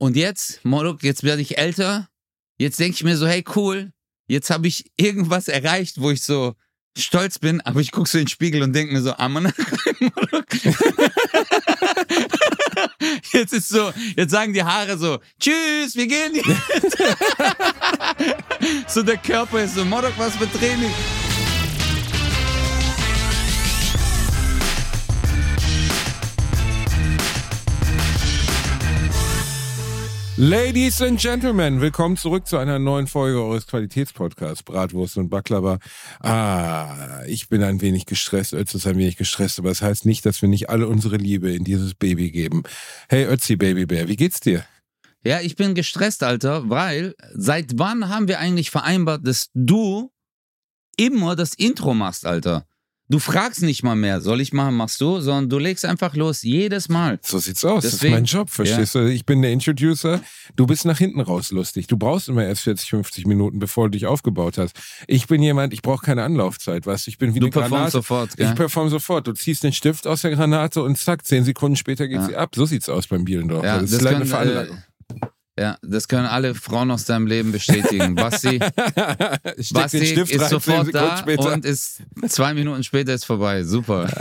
Und jetzt, Modok, jetzt werde ich älter. Jetzt denke ich mir so, hey, cool. Jetzt habe ich irgendwas erreicht, wo ich so stolz bin, aber ich gucke so in den Spiegel und denke mir so, Amana, Modok. Jetzt ist so, jetzt sagen die Haare so, tschüss, wir gehen jetzt. so der Körper ist so, Modok, was für Training. Ladies and Gentlemen, willkommen zurück zu einer neuen Folge eures Qualitätspodcasts Bratwurst und Baklava. Ah, ich bin ein wenig gestresst, Ötzi ist ein wenig gestresst, aber das heißt nicht, dass wir nicht alle unsere Liebe in dieses Baby geben. Hey Ötzi, Babybär, wie geht's dir? Ja, ich bin gestresst, Alter, weil seit wann haben wir eigentlich vereinbart, dass du immer das Intro machst, Alter? Du fragst nicht mal mehr, soll ich machen, machst du, sondern du legst einfach los, jedes Mal. So sieht's aus. Deswegen- das ist mein Job, verstehst du? Ich bin der Introducer. Du bist nach hinten raus lustig. Du brauchst immer erst 40, 50 Minuten, bevor du dich aufgebaut hast. Ich bin jemand, ich brauche keine Anlaufzeit, weißt du? Ich bin wie Du eine performst Granate. sofort, gell? Ich perform sofort. Du ziehst den Stift aus der Granate und zack, zehn Sekunden später geht Ja. sie ab. So sieht's aus beim Bielendorf. Ja, das, das ist leider eine können, Veranlagung. äh, ja, das können alle Frauen aus deinem Leben bestätigen. Basti, Basti ist rein, sofort da und ist zwei Minuten später ist vorbei. Super.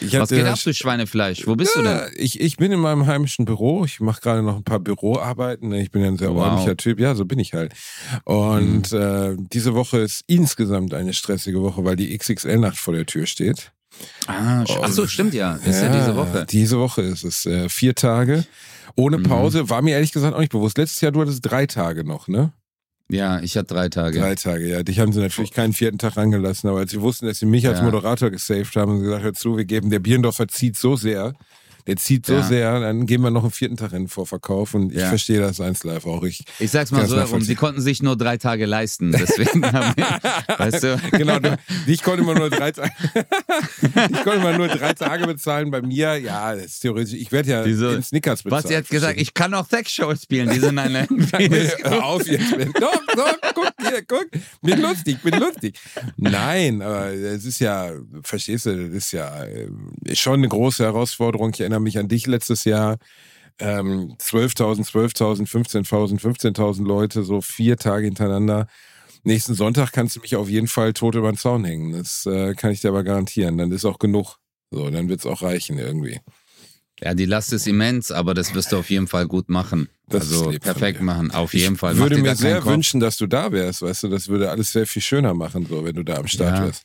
Ich Was geht ab, du Schweinefleisch? Wo bist du Ja, denn? ich, ich bin in meinem heimischen Büro. Ich mache gerade noch ein paar Büroarbeiten. Ich bin ja ein sehr Wow. ordentlicher Typ. Ja, so bin ich halt. Und Mhm. äh, diese Woche ist insgesamt eine stressige Woche, weil die XXL-Nacht vor der Tür steht. Ah, sch- Ach so, stimmt ja. Ist ja, diese Woche. Diese Woche ist es. Äh, vier Tage. Ohne Mhm. Pause. War mir ehrlich gesagt auch nicht bewusst. Letztes Jahr, du hattest drei Tage noch, ne? Ja, ich hatte drei Tage. Drei Tage, ja. Dich haben sie natürlich keinen vierten Tag rangelassen, aber als sie wussten, dass sie mich als Ja. Moderator gesaved haben, haben sie gesagt, hör zu, wir geben, der Bierendorfer zieht so sehr, der zieht so Ja. sehr, dann geben wir noch einen vierten Tag in den Vorverkauf und ich Ja. verstehe das eins live auch. Ich, Ich sag's mal so herum, sie konnten sich nur drei Tage leisten. Deswegen haben wir, weißt du? genau, ich konnte immer nur drei Tage, ich konnte immer nur drei Tage bezahlen. Bei mir, ja, das ist theoretisch, ich werde ja Diese- in Snickers bezahlen. Basti hat gesagt, ich kann auch Sexshows spielen. Die sind eine. Hör auf jetzt. Doch, doch, guck hier, guck. Bin lustig, bin lustig. Nein, aber es ist ja, verstehst du, das ist ja äh, schon eine große Herausforderung. Ich erinnere mich an dich letztes Jahr. Ähm, 12.000, 12.000, 15.000, 15.000 Leute, so vier Tage hintereinander. Nächsten Sonntag kannst du mich auf jeden Fall tot über den Zaun hängen. Das äh, kann ich dir aber garantieren. Dann ist auch genug. So, dann wird's auch reichen irgendwie. Ja, die Last ist immens, aber das wirst du auf jeden Fall gut machen. Das also perfekt machen. Auf jeden ich Fall. Mach würde mir sehr Kopf. wünschen, dass du da wärst, weißt du, das würde alles sehr viel schöner machen, so, wenn du da am Start Ja. wärst.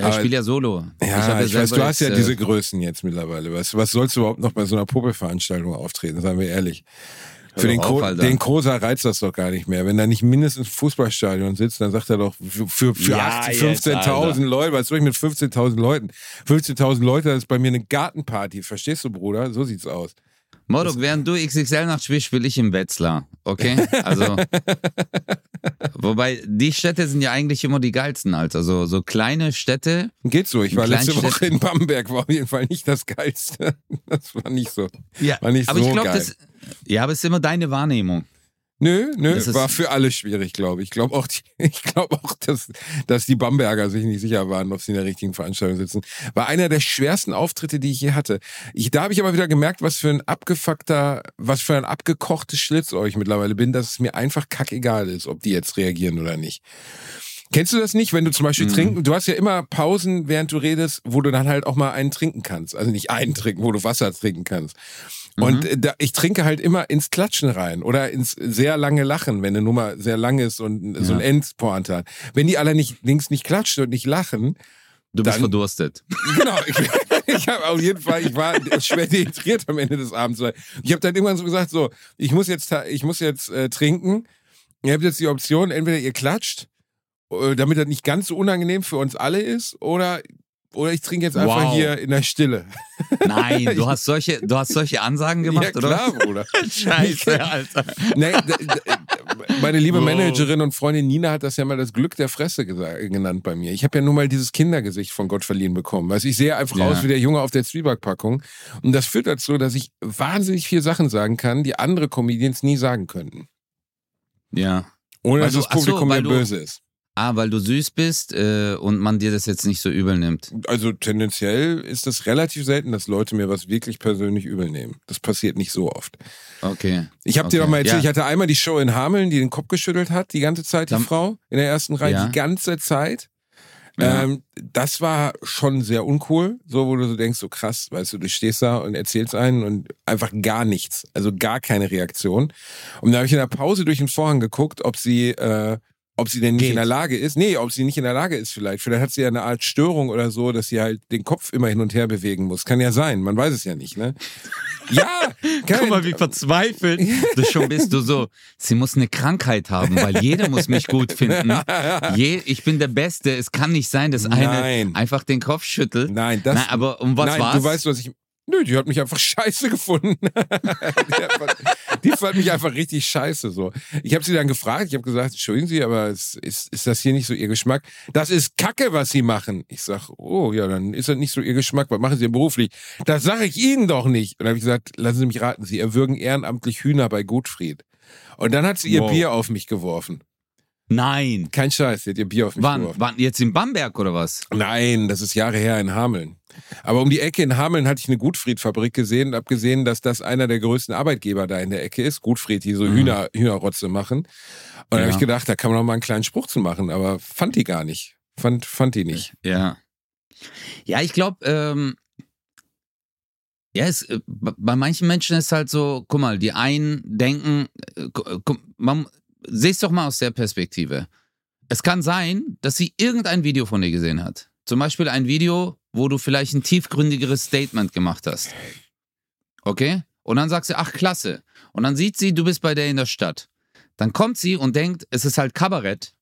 Ja, ich spiele ja Solo. Ja, hab ich, weiß, du hast ja jetzt, äh, diese Größen jetzt mittlerweile. Du, was sollst du überhaupt noch bei so einer Popelveranstaltung auftreten, sagen wir ehrlich. Für den, auf, Ko den Kosa reizt das doch gar nicht mehr. Wenn er nicht mindestens im Fußballstadion sitzt, dann sagt er doch, für, für, für Ja, 18, jetzt, 15.000 Alter. Leute, was soll ich mit 15.000 Leuten? 15.000 Leute, das ist bei mir eine Gartenparty. Verstehst du, Bruder? So sieht's aus. Modok, während du XXL Nacht spielst, spiele ich im Wetzlar. Okay? Also. wobei, die Städte sind ja eigentlich immer die geilsten, Alter. So, so kleine Städte. Geht so. Ich war letzte Kleinstädten- Woche in Bamberg, war auf jeden Fall nicht das Geilste. Das war nicht so. Ja, War nicht aber so ich glaube, das. Ja, aber es ist immer deine Wahrnehmung. Nö, nö, Das war für alle schwierig, glaube ich. Ich glaube auch, die, ich glaube auch, dass, dass die Bamberger sich nicht sicher waren, ob sie in der richtigen Veranstaltung sitzen. War einer der schwersten Auftritte, die ich je hatte. Ich, da habe ich aber wieder gemerkt, was für ein abgefuckter, was für ein abgekochtes Schlitzohr ich mittlerweile bin, dass es mir einfach kackegal ist, ob die jetzt reagieren oder nicht. Kennst du das nicht, wenn du zum Beispiel Mhm. trinken, du hast ja immer Pausen, während du redest, wo du dann halt auch mal einen trinken kannst. Also nicht einen trinken, wo du Wasser trinken kannst. Und Mhm. da, ich trinke halt immer ins Klatschen rein oder ins sehr lange Lachen, wenn eine Nummer sehr lang ist und so ein Ja. Endpointe hat. Wenn die alle nicht, links nicht klatschen und nicht lachen, Du bist Dann- verdurstet. genau, ich, ich habe auf jeden Fall, ich war schwer dehydriert am Ende des Abends. weil Ich habe dann irgendwann so gesagt, so, ich muss jetzt, ich muss jetzt äh, trinken. Ihr habt jetzt die Option, entweder ihr klatscht, äh, damit das nicht ganz so unangenehm für uns alle ist, oder oder ich trinke jetzt einfach Wow. hier in der Stille. Nein, du hast solche, du hast solche Ansagen gemacht, ja, oder? klar, Bruder. Scheiße, Alter. Nee, meine liebe Wow. Managerin und Freundin Nina hat das ja mal das Glück der Fresse genannt bei mir. Ich habe ja nun mal dieses Kindergesicht von Gott verliehen bekommen. Weißt, ich sehe einfach Ja. aus wie der Junge auf der Zwiebackpackung. Und das führt dazu, dass ich wahnsinnig viele Sachen sagen kann, die andere Comedians nie sagen könnten. Ja. Ohne Weil dass du- das Publikum mir böse ist. Ah, weil du süß bist äh, und man dir das jetzt nicht so übel nimmt. Also tendenziell ist es relativ selten, dass Leute mir was wirklich persönlich übel nehmen. Das passiert nicht so oft. Okay. Ich habe dir Okay, doch mal erzählt, ja. ich hatte einmal die Show in Hameln, die den Kopf geschüttelt hat, die ganze Zeit, die Dann- Frau in der ersten Reihe, Ja. die ganze Zeit. Ja. Ähm, das war schon sehr uncool, so wo du so denkst, so krass, weißt du, du stehst da und erzählst einen und einfach gar nichts, also gar keine Reaktion. Und da habe ich in der Pause durch den Vorhang geguckt, ob sie, äh, ob sie denn nicht Geht. in der Lage ist. Nee, ob sie nicht in der Lage ist vielleicht. Vielleicht hat sie ja eine Art Störung oder so, dass sie halt den Kopf immer hin und her bewegen muss. Kann ja sein, man weiß es ja nicht, ne? Ja, kann, Guck mal, wie verzweifelt du schon bist. Du so, sie muss eine Krankheit haben, weil jeder muss mich gut finden. Je, ich bin der Beste. Es kann nicht sein, dass eine Nein. einfach den Kopf schüttelt. Nein, das. Nein, aber um was nein, war's? du weißt, was ich. Nö, die hat mich einfach scheiße gefunden. die, hat, die fand mich einfach richtig scheiße. So. Ich habe sie dann gefragt, ich habe gesagt, entschuldigen Sie, aber es, ist, ist das hier nicht so Ihr Geschmack? Das ist Kacke, was Sie machen. Ich sag, oh ja, dann ist das nicht so Ihr Geschmack. Was machen Sie denn beruflich? Das sage ich Ihnen doch nicht. Und dann habe ich gesagt, lassen Sie mich raten, Sie erwürgen ehrenamtlich Hühner bei Gutfried. Und dann hat sie ihr Wow. Bier auf mich geworfen. Nein. Kein Scheiß, sie hat ihr Bier auf mich Wann? geworfen. Wann? Jetzt in Bamberg oder was? Nein, das ist Jahre her in Hameln. Aber um die Ecke in Hameln hatte ich eine Gutfried-Fabrik gesehen und habe gesehen, dass das einer der größten Arbeitgeber da in der Ecke ist. Gutfried, die so Mhm. Hühner, Hühnerrotze machen. Und dann Ja. habe ich gedacht, da kann man noch mal einen kleinen Spruch zu machen, aber fand die gar nicht. Fand, fand die nicht. Ja. Ja, ich glaube, ähm, ja, es, äh, bei manchen Menschen ist halt so, guck mal, die einen denken, äh, guck, man, seh's doch mal aus der Perspektive. Es kann sein, dass sie irgendein Video von dir gesehen hat. Zum Beispiel ein Video, wo du vielleicht ein tiefgründigeres Statement gemacht hast. Okay? Und dann sagst du, ach, klasse. Und dann sieht sie, du bist bei der in der Stadt. Dann kommt sie und denkt, es ist halt Kabarett.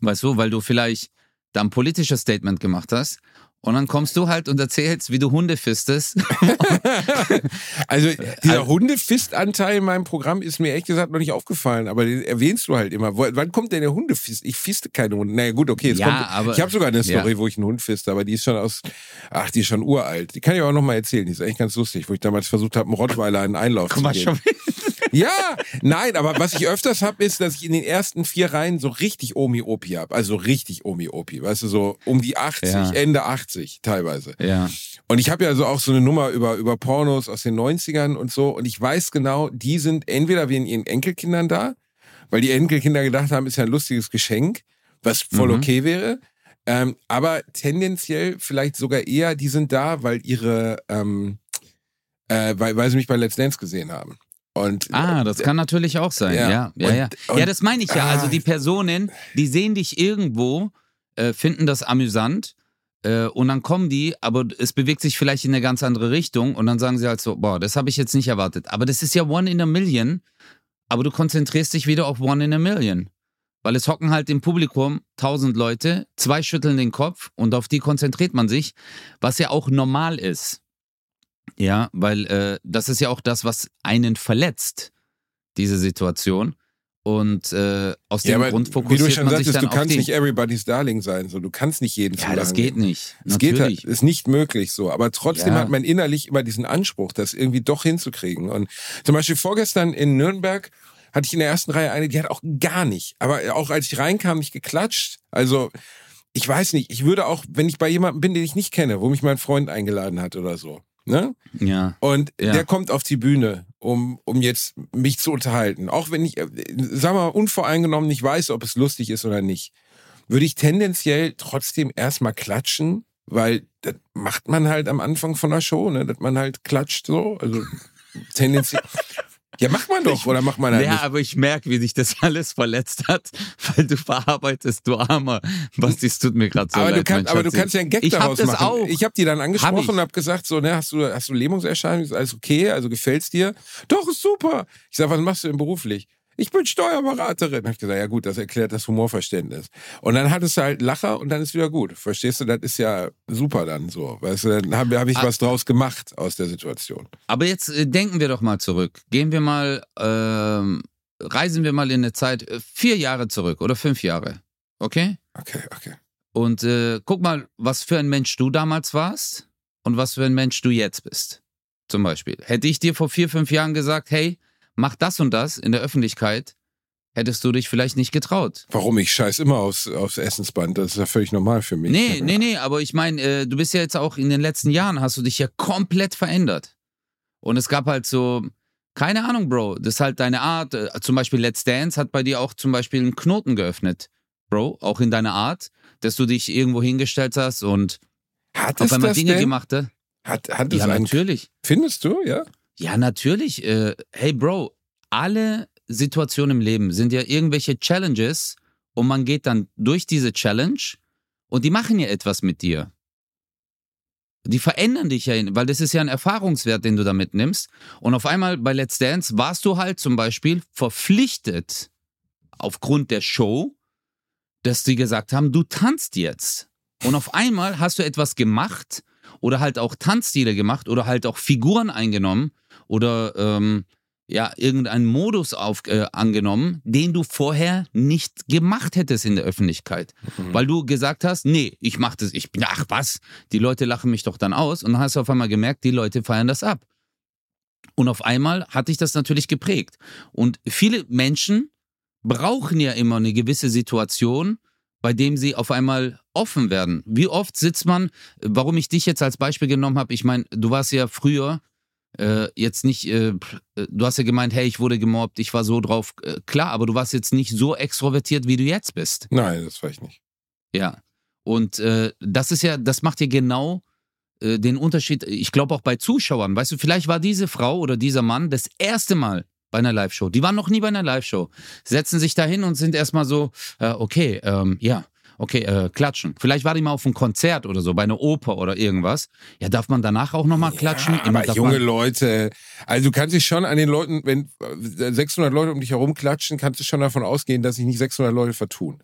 Weißt du, weil du vielleicht da ein politisches Statement gemacht hast. Und dann kommst du halt und erzählst, wie du Hunde fistest. Also dieser also- Hundefist-Anteil in meinem Programm ist mir ehrlich gesagt noch nicht aufgefallen, aber den erwähnst du halt immer. Wo, wann kommt denn der Hundefist? Ich fiste keine Hunde. Naja gut, okay, jetzt Ja, kommt, aber- ich habe sogar eine Story, ja. wo ich einen Hund fiste, aber die ist schon aus, ach, die ist schon uralt. Die kann ich auch noch mal erzählen, die ist eigentlich ganz lustig, wo ich damals versucht habe, einen Rottweiler einen Einlauf Guck mal, zu geben. schon. Ja, nein, aber was ich öfters habe, ist, dass ich in den ersten vier Reihen so richtig Omi-Opi habe. Also richtig Omi-Opi, weißt du, so um die 80, Ja. Ende 80 teilweise. Ja. Und ich habe ja so auch so eine Nummer über, über Pornos aus den 90ern und so. Und ich weiß genau, die sind entweder wegen ihren Enkelkindern da, weil die Enkelkinder gedacht haben, ist ja ein lustiges Geschenk, was voll Mhm. okay wäre. Ähm, aber tendenziell vielleicht sogar eher, die sind da, weil ihre, ähm, äh, weil, weil sie mich bei Let's Dance gesehen haben. Und Ah, das kann natürlich auch sein. Ja. Ja, ja, ja. und- ja, das meine ich ja. Also Ah. die Personen, die sehen dich irgendwo, äh, finden das amüsant äh, und dann kommen die, aber es bewegt sich vielleicht in eine ganz andere Richtung und dann sagen sie halt so, boah, das habe ich jetzt nicht erwartet. Aber das ist ja One in a Million, aber du konzentrierst dich wieder auf One in a Million. Weil es hocken halt im Publikum tausend Leute, zwei schütteln den Kopf und auf die konzentriert man sich, was ja auch normal ist. Ja, weil äh, das ist ja auch das, was einen verletzt, diese Situation. Und äh, aus dem Grund wie fokussiert du schon man sich sagtest, dann du kannst nicht everybody's darling sein. So, du kannst nicht jeden ja, das geht nicht. Es geht halt, ist nicht möglich so. Aber trotzdem Ja. hat man innerlich immer diesen Anspruch, das irgendwie doch hinzukriegen. Und zum Beispiel vorgestern in Nürnberg hatte ich in der ersten Reihe eine, die hat auch gar nicht. Aber auch als ich reinkam, nicht geklatscht. Also, ich weiß nicht, ich würde auch, wenn ich bei jemandem bin, den ich nicht kenne, wo mich mein Freund eingeladen hat oder so. Ne? ja. Und Ja. der kommt auf die Bühne, um, um jetzt mich zu unterhalten. Auch wenn ich, äh, sag mal, unvoreingenommen nicht weiß, ob es lustig ist oder nicht, würde ich tendenziell trotzdem erstmal klatschen, weil das macht man halt am Anfang von der Show, ne? dass man halt klatscht so. Also tendenziell. Ja, macht man doch, oder macht man halt ja, nicht? aber ich merke, wie dich das alles verletzt hat, weil du verarbeitest, du Armer. Basti, es tut mir gerade so aber, leid. du kannst, aber du kannst ja einen Gag Ich hab daraus das machen. auch. Ich habe die dann Hab angesprochen ich. und habe gesagt, so, ne, hast du, hast du Lähmungserscheinungen? Ist alles okay? Also gefällt's dir? Doch, ist super. Ich sag, was machst du denn beruflich? Ich bin Steuerberaterin. Hab ich gesagt, ja gut, das erklärt das Humorverständnis. Und dann hattest du halt Lacher und dann ist wieder gut. Verstehst du? Das ist ja super dann so. Weißt du, dann habe hab ich Ah. was draus gemacht aus der Situation. Aber jetzt äh, denken wir doch mal zurück. Gehen wir mal, ähm, reisen wir mal in eine Zeit, äh, vier Jahre zurück oder fünf Jahre. Okay? Okay, okay. Und äh, guck mal, was für ein Mensch du damals warst und was für ein Mensch du jetzt bist. Zum Beispiel. Hätte ich dir vor vier, fünf Jahren gesagt, hey, mach das und das in der Öffentlichkeit, hättest du dich vielleicht nicht getraut. Warum? Ich scheiß immer aufs, aufs Essensband. Das ist ja völlig normal für mich. Nee, nee, nee, aber ich meine, äh, du bist ja jetzt auch in den letzten Jahren, hast du dich ja komplett verändert. Und es gab halt so, keine Ahnung, Bro, das ist halt deine Art. Äh, zum Beispiel Let's Dance hat bei dir auch zum Beispiel einen Knoten geöffnet, Bro, auch in deiner Art, dass du dich irgendwo hingestellt hast und Hat auf einmal Dinge denn? gemacht hast. Hat, hat es Ja, natürlich. Findest du, ja? Ja, natürlich. Äh, hey, Bro, alle Situationen im Leben sind ja irgendwelche Challenges und man geht dann durch diese Challenge und die machen ja etwas mit dir. Die verändern dich ja, weil das ist ja ein Erfahrungswert, den du da mitnimmst. Und auf einmal bei Let's Dance warst du halt zum Beispiel verpflichtet, aufgrund der Show, dass die gesagt haben, du tanzt jetzt. Und auf einmal hast du etwas gemacht oder halt auch Tanzstile gemacht oder halt auch Figuren eingenommen oder ähm, ja, irgendeinen Modus auf, äh, angenommen, den du vorher nicht gemacht hättest in der Öffentlichkeit. Mhm. Weil du gesagt hast, nee, ich mach das, ich bin, ach was, die Leute lachen mich doch dann aus. Und dann hast du auf einmal gemerkt, die Leute feiern das ab. Und auf einmal hat dich das natürlich geprägt. Und viele Menschen brauchen ja immer eine gewisse Situation, bei dem sie auf einmal offen werden. Wie oft sitzt man, warum ich dich jetzt als Beispiel genommen habe, ich meine, du warst ja früher äh, jetzt nicht, äh, du hast ja gemeint, hey, ich wurde gemobbt, ich war so drauf, äh, klar, aber du warst jetzt nicht so extrovertiert, wie du jetzt bist. Nein, das war ich nicht. Ja. Und äh, das ist ja, das macht ja genau äh, den Unterschied, ich glaube auch bei Zuschauern. Weißt du, vielleicht war diese Frau oder dieser Mann das erste Mal bei einer Live-Show. Die waren noch nie bei einer Live-Show. Setzen sich da hin und sind erstmal so, äh, okay, ähm, ja, okay, äh, klatschen. Vielleicht war die mal auf einem Konzert oder so, bei einer Oper oder irgendwas. Ja, darf man danach auch nochmal klatschen? Ja, Immer aber junge Leute, also du kannst dich schon an den Leuten, wenn äh, 600 Leute um dich herum klatschen, kannst du schon davon ausgehen, dass sich nicht 600 Leute vertun.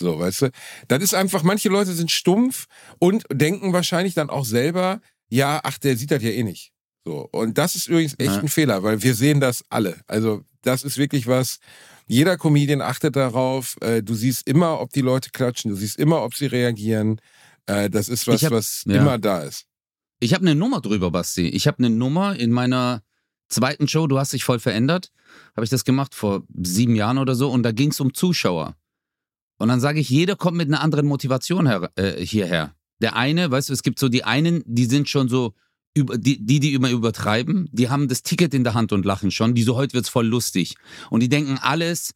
So, weißt du? Das ist einfach, manche Leute sind stumpf und denken wahrscheinlich dann auch selber, ja, ach, der sieht das ja eh nicht. So. Und das ist übrigens echt Ja. ein Fehler, weil wir sehen das alle. Also, das ist wirklich was, jeder Comedian achtet darauf, äh, du siehst immer, ob die Leute klatschen, du siehst immer, ob sie reagieren. Äh, das ist was, hab- was ja. immer da ist. Ich habe eine Nummer drüber, Basti. Ich habe eine Nummer in meiner zweiten Show, du hast dich voll verändert. Habe ich das gemacht vor sieben Jahren oder so und da ging es um Zuschauer. Und dann sage ich, jeder kommt mit einer anderen Motivation her, äh, hierher. Der eine, weißt du, es gibt so die einen, die sind schon so, über, die, die, die immer übertreiben, die haben das Ticket in der Hand und lachen schon. Die so, heute wird's voll lustig. Und die denken, alles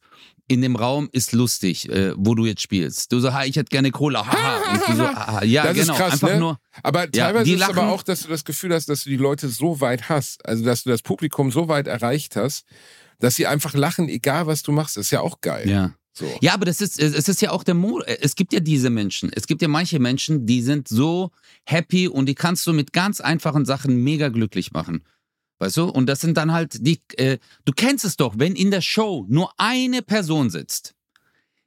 in dem Raum ist lustig, äh, wo du jetzt spielst. Du so, ha, ich hätte gerne Cola, haha. Und du so, haha. Ja, Das ist genau. krass, einfach ne? nur. Aber Ja, teilweise die ist aber lachen- auch, dass du das Gefühl hast, dass du die Leute so weit hast, also dass du das Publikum so weit erreicht hast, dass sie einfach lachen, egal was du machst. Das ist ja auch geil. Ja. So. Ja, aber das ist, es ist ja auch der Mo Es gibt ja diese Menschen. Es gibt ja manche Menschen, die sind so happy und die kannst du mit ganz einfachen Sachen mega glücklich machen. Weißt du? Und das sind dann halt die, äh, du kennst es doch, wenn in der Show nur eine Person sitzt,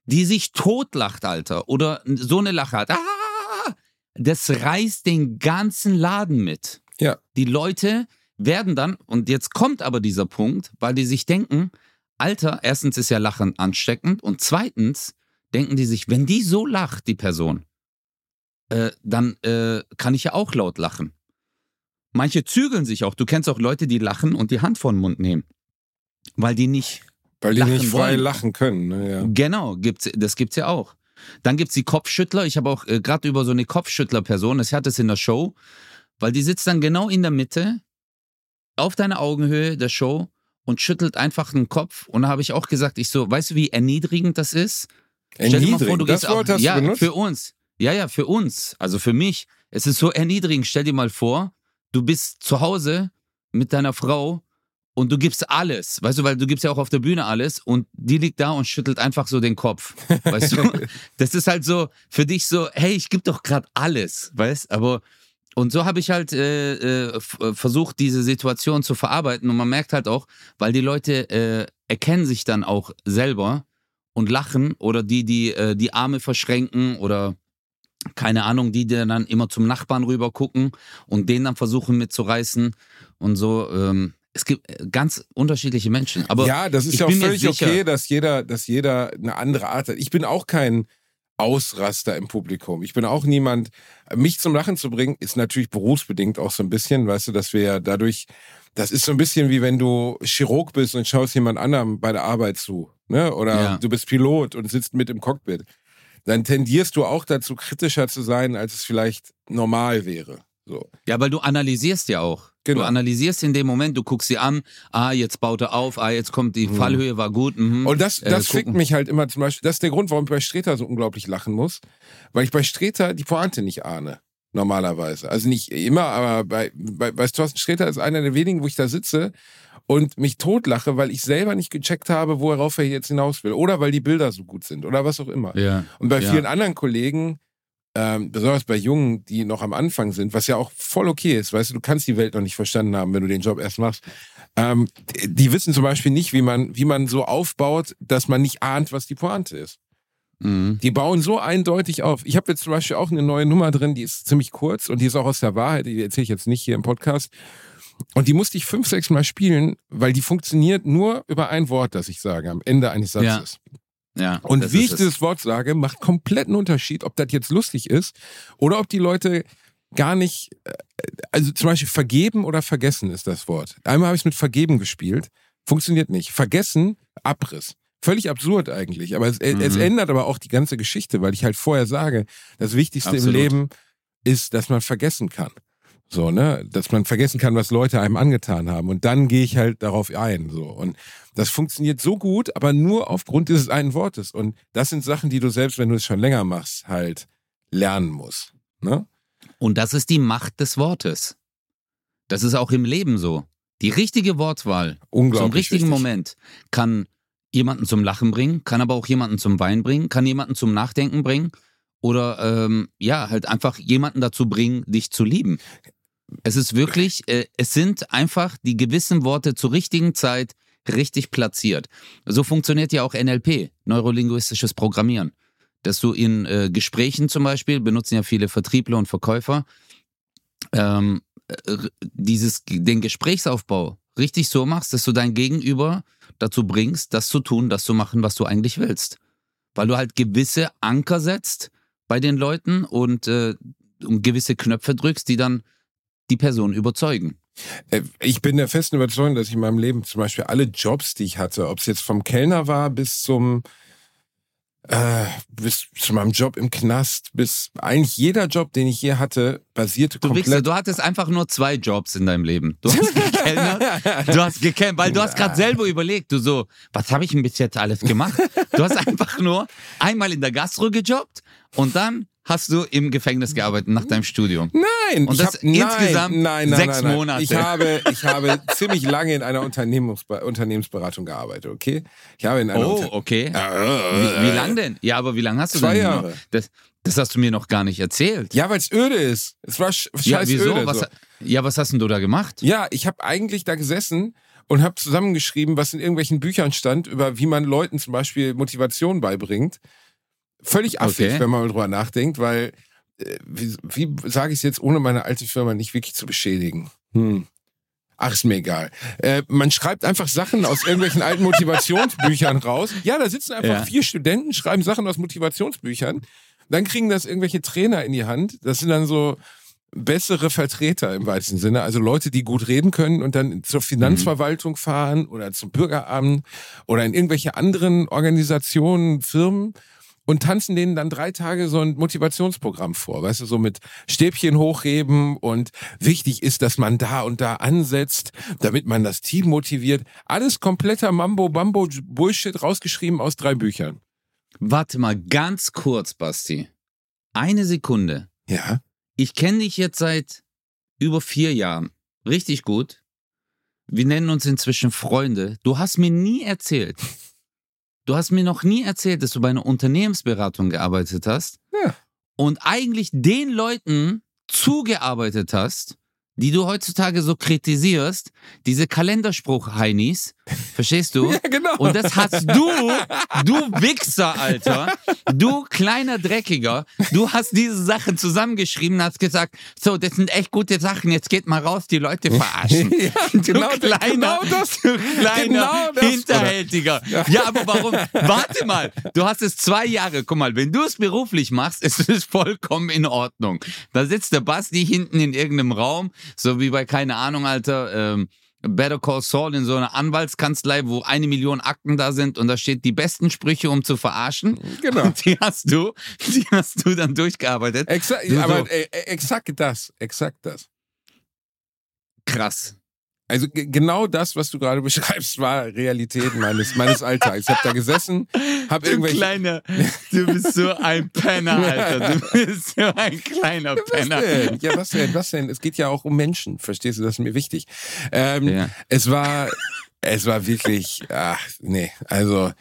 die sich totlacht, Alter, oder so eine Lache hat. Ah, das reißt den ganzen Laden mit. Ja. Die Leute werden dann, und jetzt kommt aber dieser Punkt, weil die sich denken, Alter, erstens ist ja Lachen ansteckend und zweitens denken die sich, wenn die so lacht, die Person, äh, dann äh, kann ich ja auch laut lachen. Manche zügeln sich auch. Du kennst auch Leute, die lachen und die Hand vor den Mund nehmen. Weil die nicht. Weil die nicht frei wollen. lachen können. Ne? Ja. Genau, gibt's, das gibt's ja auch. Dann gibt's die Kopfschüttler. Ich habe auch äh, gerade über so eine Kopfschüttler-Person, ich hatte es in der Show, weil die sitzt dann genau in der Mitte, auf deiner Augenhöhe der Show und schüttelt einfach den Kopf. Und da habe ich auch gesagt, ich so, weißt du, wie erniedrigend das ist? Stell dir mal vor, du das gehst Wort auch, hast ja, du benutzt? für uns. Ja, ja, für uns. Also für mich. Es ist so erniedrigend. Stell dir mal vor, du bist zu Hause mit deiner Frau und du gibst alles. Weißt du, weil du gibst ja auch auf der Bühne alles und die liegt da und schüttelt einfach so den Kopf. Weißt du? Das ist halt so für dich so, hey, ich gebe doch gerade alles. Weißt Aber und so habe ich halt äh, äh, äh, versucht, diese Situation zu verarbeiten. Und man merkt halt auch, weil die Leute äh, erkennen sich dann auch selber und lachen oder die, die äh, die Arme verschränken oder keine Ahnung, die, dann immer zum Nachbarn rüber gucken und den dann versuchen mitzureißen und so. Ähm, es gibt äh, ganz unterschiedliche Menschen. Aber ja, das ist ja auch völlig okay, dass jeder, dass jeder eine andere Art hat. Ich bin auch kein Ausraster im Publikum. Ich bin auch niemand, mich zum Lachen zu bringen, ist natürlich berufsbedingt auch so ein bisschen, weißt du, dass wir ja dadurch, das ist so ein bisschen wie wenn du Chirurg bist und schaust jemand anderem bei der Arbeit zu, ne? Oder Ja. du bist Pilot und sitzt mit im Cockpit. Dann tendierst du auch dazu, kritischer zu sein, als es vielleicht normal wäre. So. Ja, weil du analysierst ja auch. Genau. Du analysierst in dem Moment, du guckst sie an, ah, jetzt baut er auf, ah, jetzt kommt die Fallhöhe, war gut. Mhm. Und das, Äh, das fickt gucken. mich halt immer zum Beispiel. Das ist der Grund, warum ich bei Streter so unglaublich lachen muss. Weil ich bei Streter die Pointe nicht ahne. Normalerweise. Also nicht immer, aber bei, bei, bei Thorsten Sträter ist einer der wenigen, wo ich da sitze und mich totlache, weil ich selber nicht gecheckt habe, worauf er jetzt hinaus will. Oder weil die Bilder so gut sind oder was auch immer. Ja. Und bei Ja. vielen anderen Kollegen, ähm, besonders bei Jungen, die noch am Anfang sind, was ja auch voll okay ist, weißt du, du kannst die Welt noch nicht verstanden haben, wenn du den Job erst machst. Ähm, die- wissen zum Beispiel nicht, wie man, wie man so aufbaut, dass man nicht ahnt, was die Pointe ist. Mhm. Die bauen so eindeutig auf. Ich habe jetzt zum Beispiel auch eine neue Nummer drin, die ist ziemlich kurz und die ist auch aus der Wahrheit, die erzähle ich jetzt nicht hier im Podcast. Und die musste ich fünf, sechs Mal spielen, weil die funktioniert nur über ein Wort, das ich sage am Ende eines. Satzes. ja. Und das wie ich es. dieses Wort sage, macht kompletten Unterschied, ob das jetzt lustig ist oder ob die Leute gar nicht, äh, also zum Beispiel vergeben oder vergessen ist das Wort. Einmal habe ich es mit vergeben gespielt, funktioniert nicht. Vergessen, Abriss. Völlig absurd eigentlich, aber es, es Mhm. ändert aber auch die ganze Geschichte, weil ich halt vorher sage, das Wichtigste Absolut. im Leben ist, dass man vergessen kann. So, ne, dass man vergessen kann, was Leute einem angetan haben. Und dann gehe ich halt darauf ein. So. Und das funktioniert so gut, aber nur aufgrund dieses einen Wortes. Und das sind Sachen, die du selbst, wenn du es schon länger machst, halt lernen musst. Ne? Und das ist die Macht des Wortes. Das ist auch im Leben so. Die richtige Wortwahl zum richtigen wichtig. Moment kann jemanden zum Lachen bringen, kann aber auch jemanden zum Wein bringen, kann jemanden zum Nachdenken bringen oder ähm, ja, halt einfach jemanden dazu bringen, dich zu lieben. Es ist wirklich, äh, es sind einfach die gewissen Worte zur richtigen Zeit richtig platziert. So funktioniert ja auch NLP, neurolinguistisches Programmieren. Dass du in äh, Gesprächen zum Beispiel, benutzen ja viele Vertriebler und Verkäufer, ähm, äh, dieses, den Gesprächsaufbau richtig so machst, dass du dein Gegenüber dazu bringst, das zu tun, das zu machen, was du eigentlich willst. Weil du halt gewisse Anker setzt bei den Leuten und, äh, und gewisse Knöpfe drückst, die dann die Person überzeugen. Äh, Ich bin der festen Überzeugung, dass ich in meinem Leben zum Beispiel alle Jobs, die ich hatte, ob es jetzt vom Kellner war bis zum äh, bis zu meinem Job im Knast, bis eigentlich jeder Job, den ich hier hatte, basierte Du, Wichser, komplett. du hattest einfach nur zwei Jobs in deinem Leben. Du hast gekellnert, du hast gekellnert, weil du hast gerade selber überlegt, du so, was habe ich denn bis jetzt alles gemacht? Du hast einfach nur einmal in der Gastro gejobbt und dann hast du im Gefängnis gearbeitet nach deinem Studium. Nein, Und das hab, nein, insgesamt nein, nein, sechs. Monate. Ich habe, ich habe ziemlich lange in einer Unternehmensbe Unternehmensberatung gearbeitet, okay? Ich habe in einer Oh, Unter- okay. Wie, wie lang denn? Ja, aber wie lange hast du Zwei denn? Jahre. Noch? Das, das hast du mir noch gar nicht erzählt. Ja, weil es öde ist. Es war sch Ja, scheiß wieso? öde. Was, so. Ja, was hast denn du da gemacht? Ja, ich habe eigentlich da gesessen und habe zusammengeschrieben, was in irgendwelchen Büchern stand, über wie man Leuten zum Beispiel Motivation beibringt. Völlig affig, Okay. wenn man mal drüber nachdenkt, weil, äh, wie, wie sage ich es jetzt, ohne meine alte Firma nicht wirklich zu beschädigen? Hm. Ach, ist mir egal. Äh, man schreibt einfach Sachen aus irgendwelchen alten Motivationsbüchern raus. Ja, da sitzen einfach Ja. vier Studenten, schreiben Sachen aus Motivationsbüchern. Dann kriegen das irgendwelche Trainer in die Hand. Das sind dann so bessere Vertreter im weitesten Sinne. Also Leute, die gut reden können und dann zur Finanzverwaltung fahren oder zum Bürgeramt oder in irgendwelche anderen Organisationen, Firmen und tanzen denen dann drei Tage so ein Motivationsprogramm vor. Weißt du, so mit Stäbchen hochheben und wichtig ist, dass man da und da ansetzt, damit man das Team motiviert. Alles kompletter Mambo-Bambo-Bullshit rausgeschrieben aus drei Büchern. Warte mal ganz kurz, Basti. Eine Sekunde. Ja. Ich kenne dich jetzt seit über vier Jahren. Richtig gut. Wir nennen uns inzwischen Freunde. Du hast mir nie erzählt. Du hast mir noch nie erzählt, dass du bei einer Unternehmensberatung gearbeitet hast. Ja. Und eigentlich den Leuten zugearbeitet hast, die du heutzutage so kritisierst, diese Kalenderspruch-Heinis. Verstehst du? Ja, genau. Und das hast du, du Wichser, Alter, du kleiner Dreckiger, du hast diese Sachen zusammengeschrieben und hast gesagt, so, das sind echt gute Sachen, jetzt geht mal raus, die Leute verarschen. Ja, Du genau, kleiner, genau das. du kleiner Genau das, Hinterhälter. Geld, Digga. Ja, aber warum? Warte mal, du hast es zwei Jahre. Guck mal, wenn du es beruflich machst, ist es vollkommen in Ordnung. Da sitzt der Basti hinten in irgendeinem Raum, so wie bei, keine Ahnung, Alter, ähm, Better Call Saul in so einer Anwaltskanzlei, wo eine Million Akten da sind und da steht die besten Sprüche, um zu verarschen. Genau. Und die hast du, die hast du dann durchgearbeitet. Exakt, aber so- äh, äh, exakt das, exakt das. Krass. Also ge- genau das, was du gerade beschreibst, war Realität meines, meines Alltags. Ich habe da gesessen, habe Du irgendwelche... kleiner, du bist so ein Penner, Alter. Du bist so ein kleiner Was Penner. denn? Ja, was denn? Was denn? Es geht ja auch um Menschen, verstehst du? Das ist mir wichtig. Ähm, Ja. Es war, es war wirklich, ach, nee, also,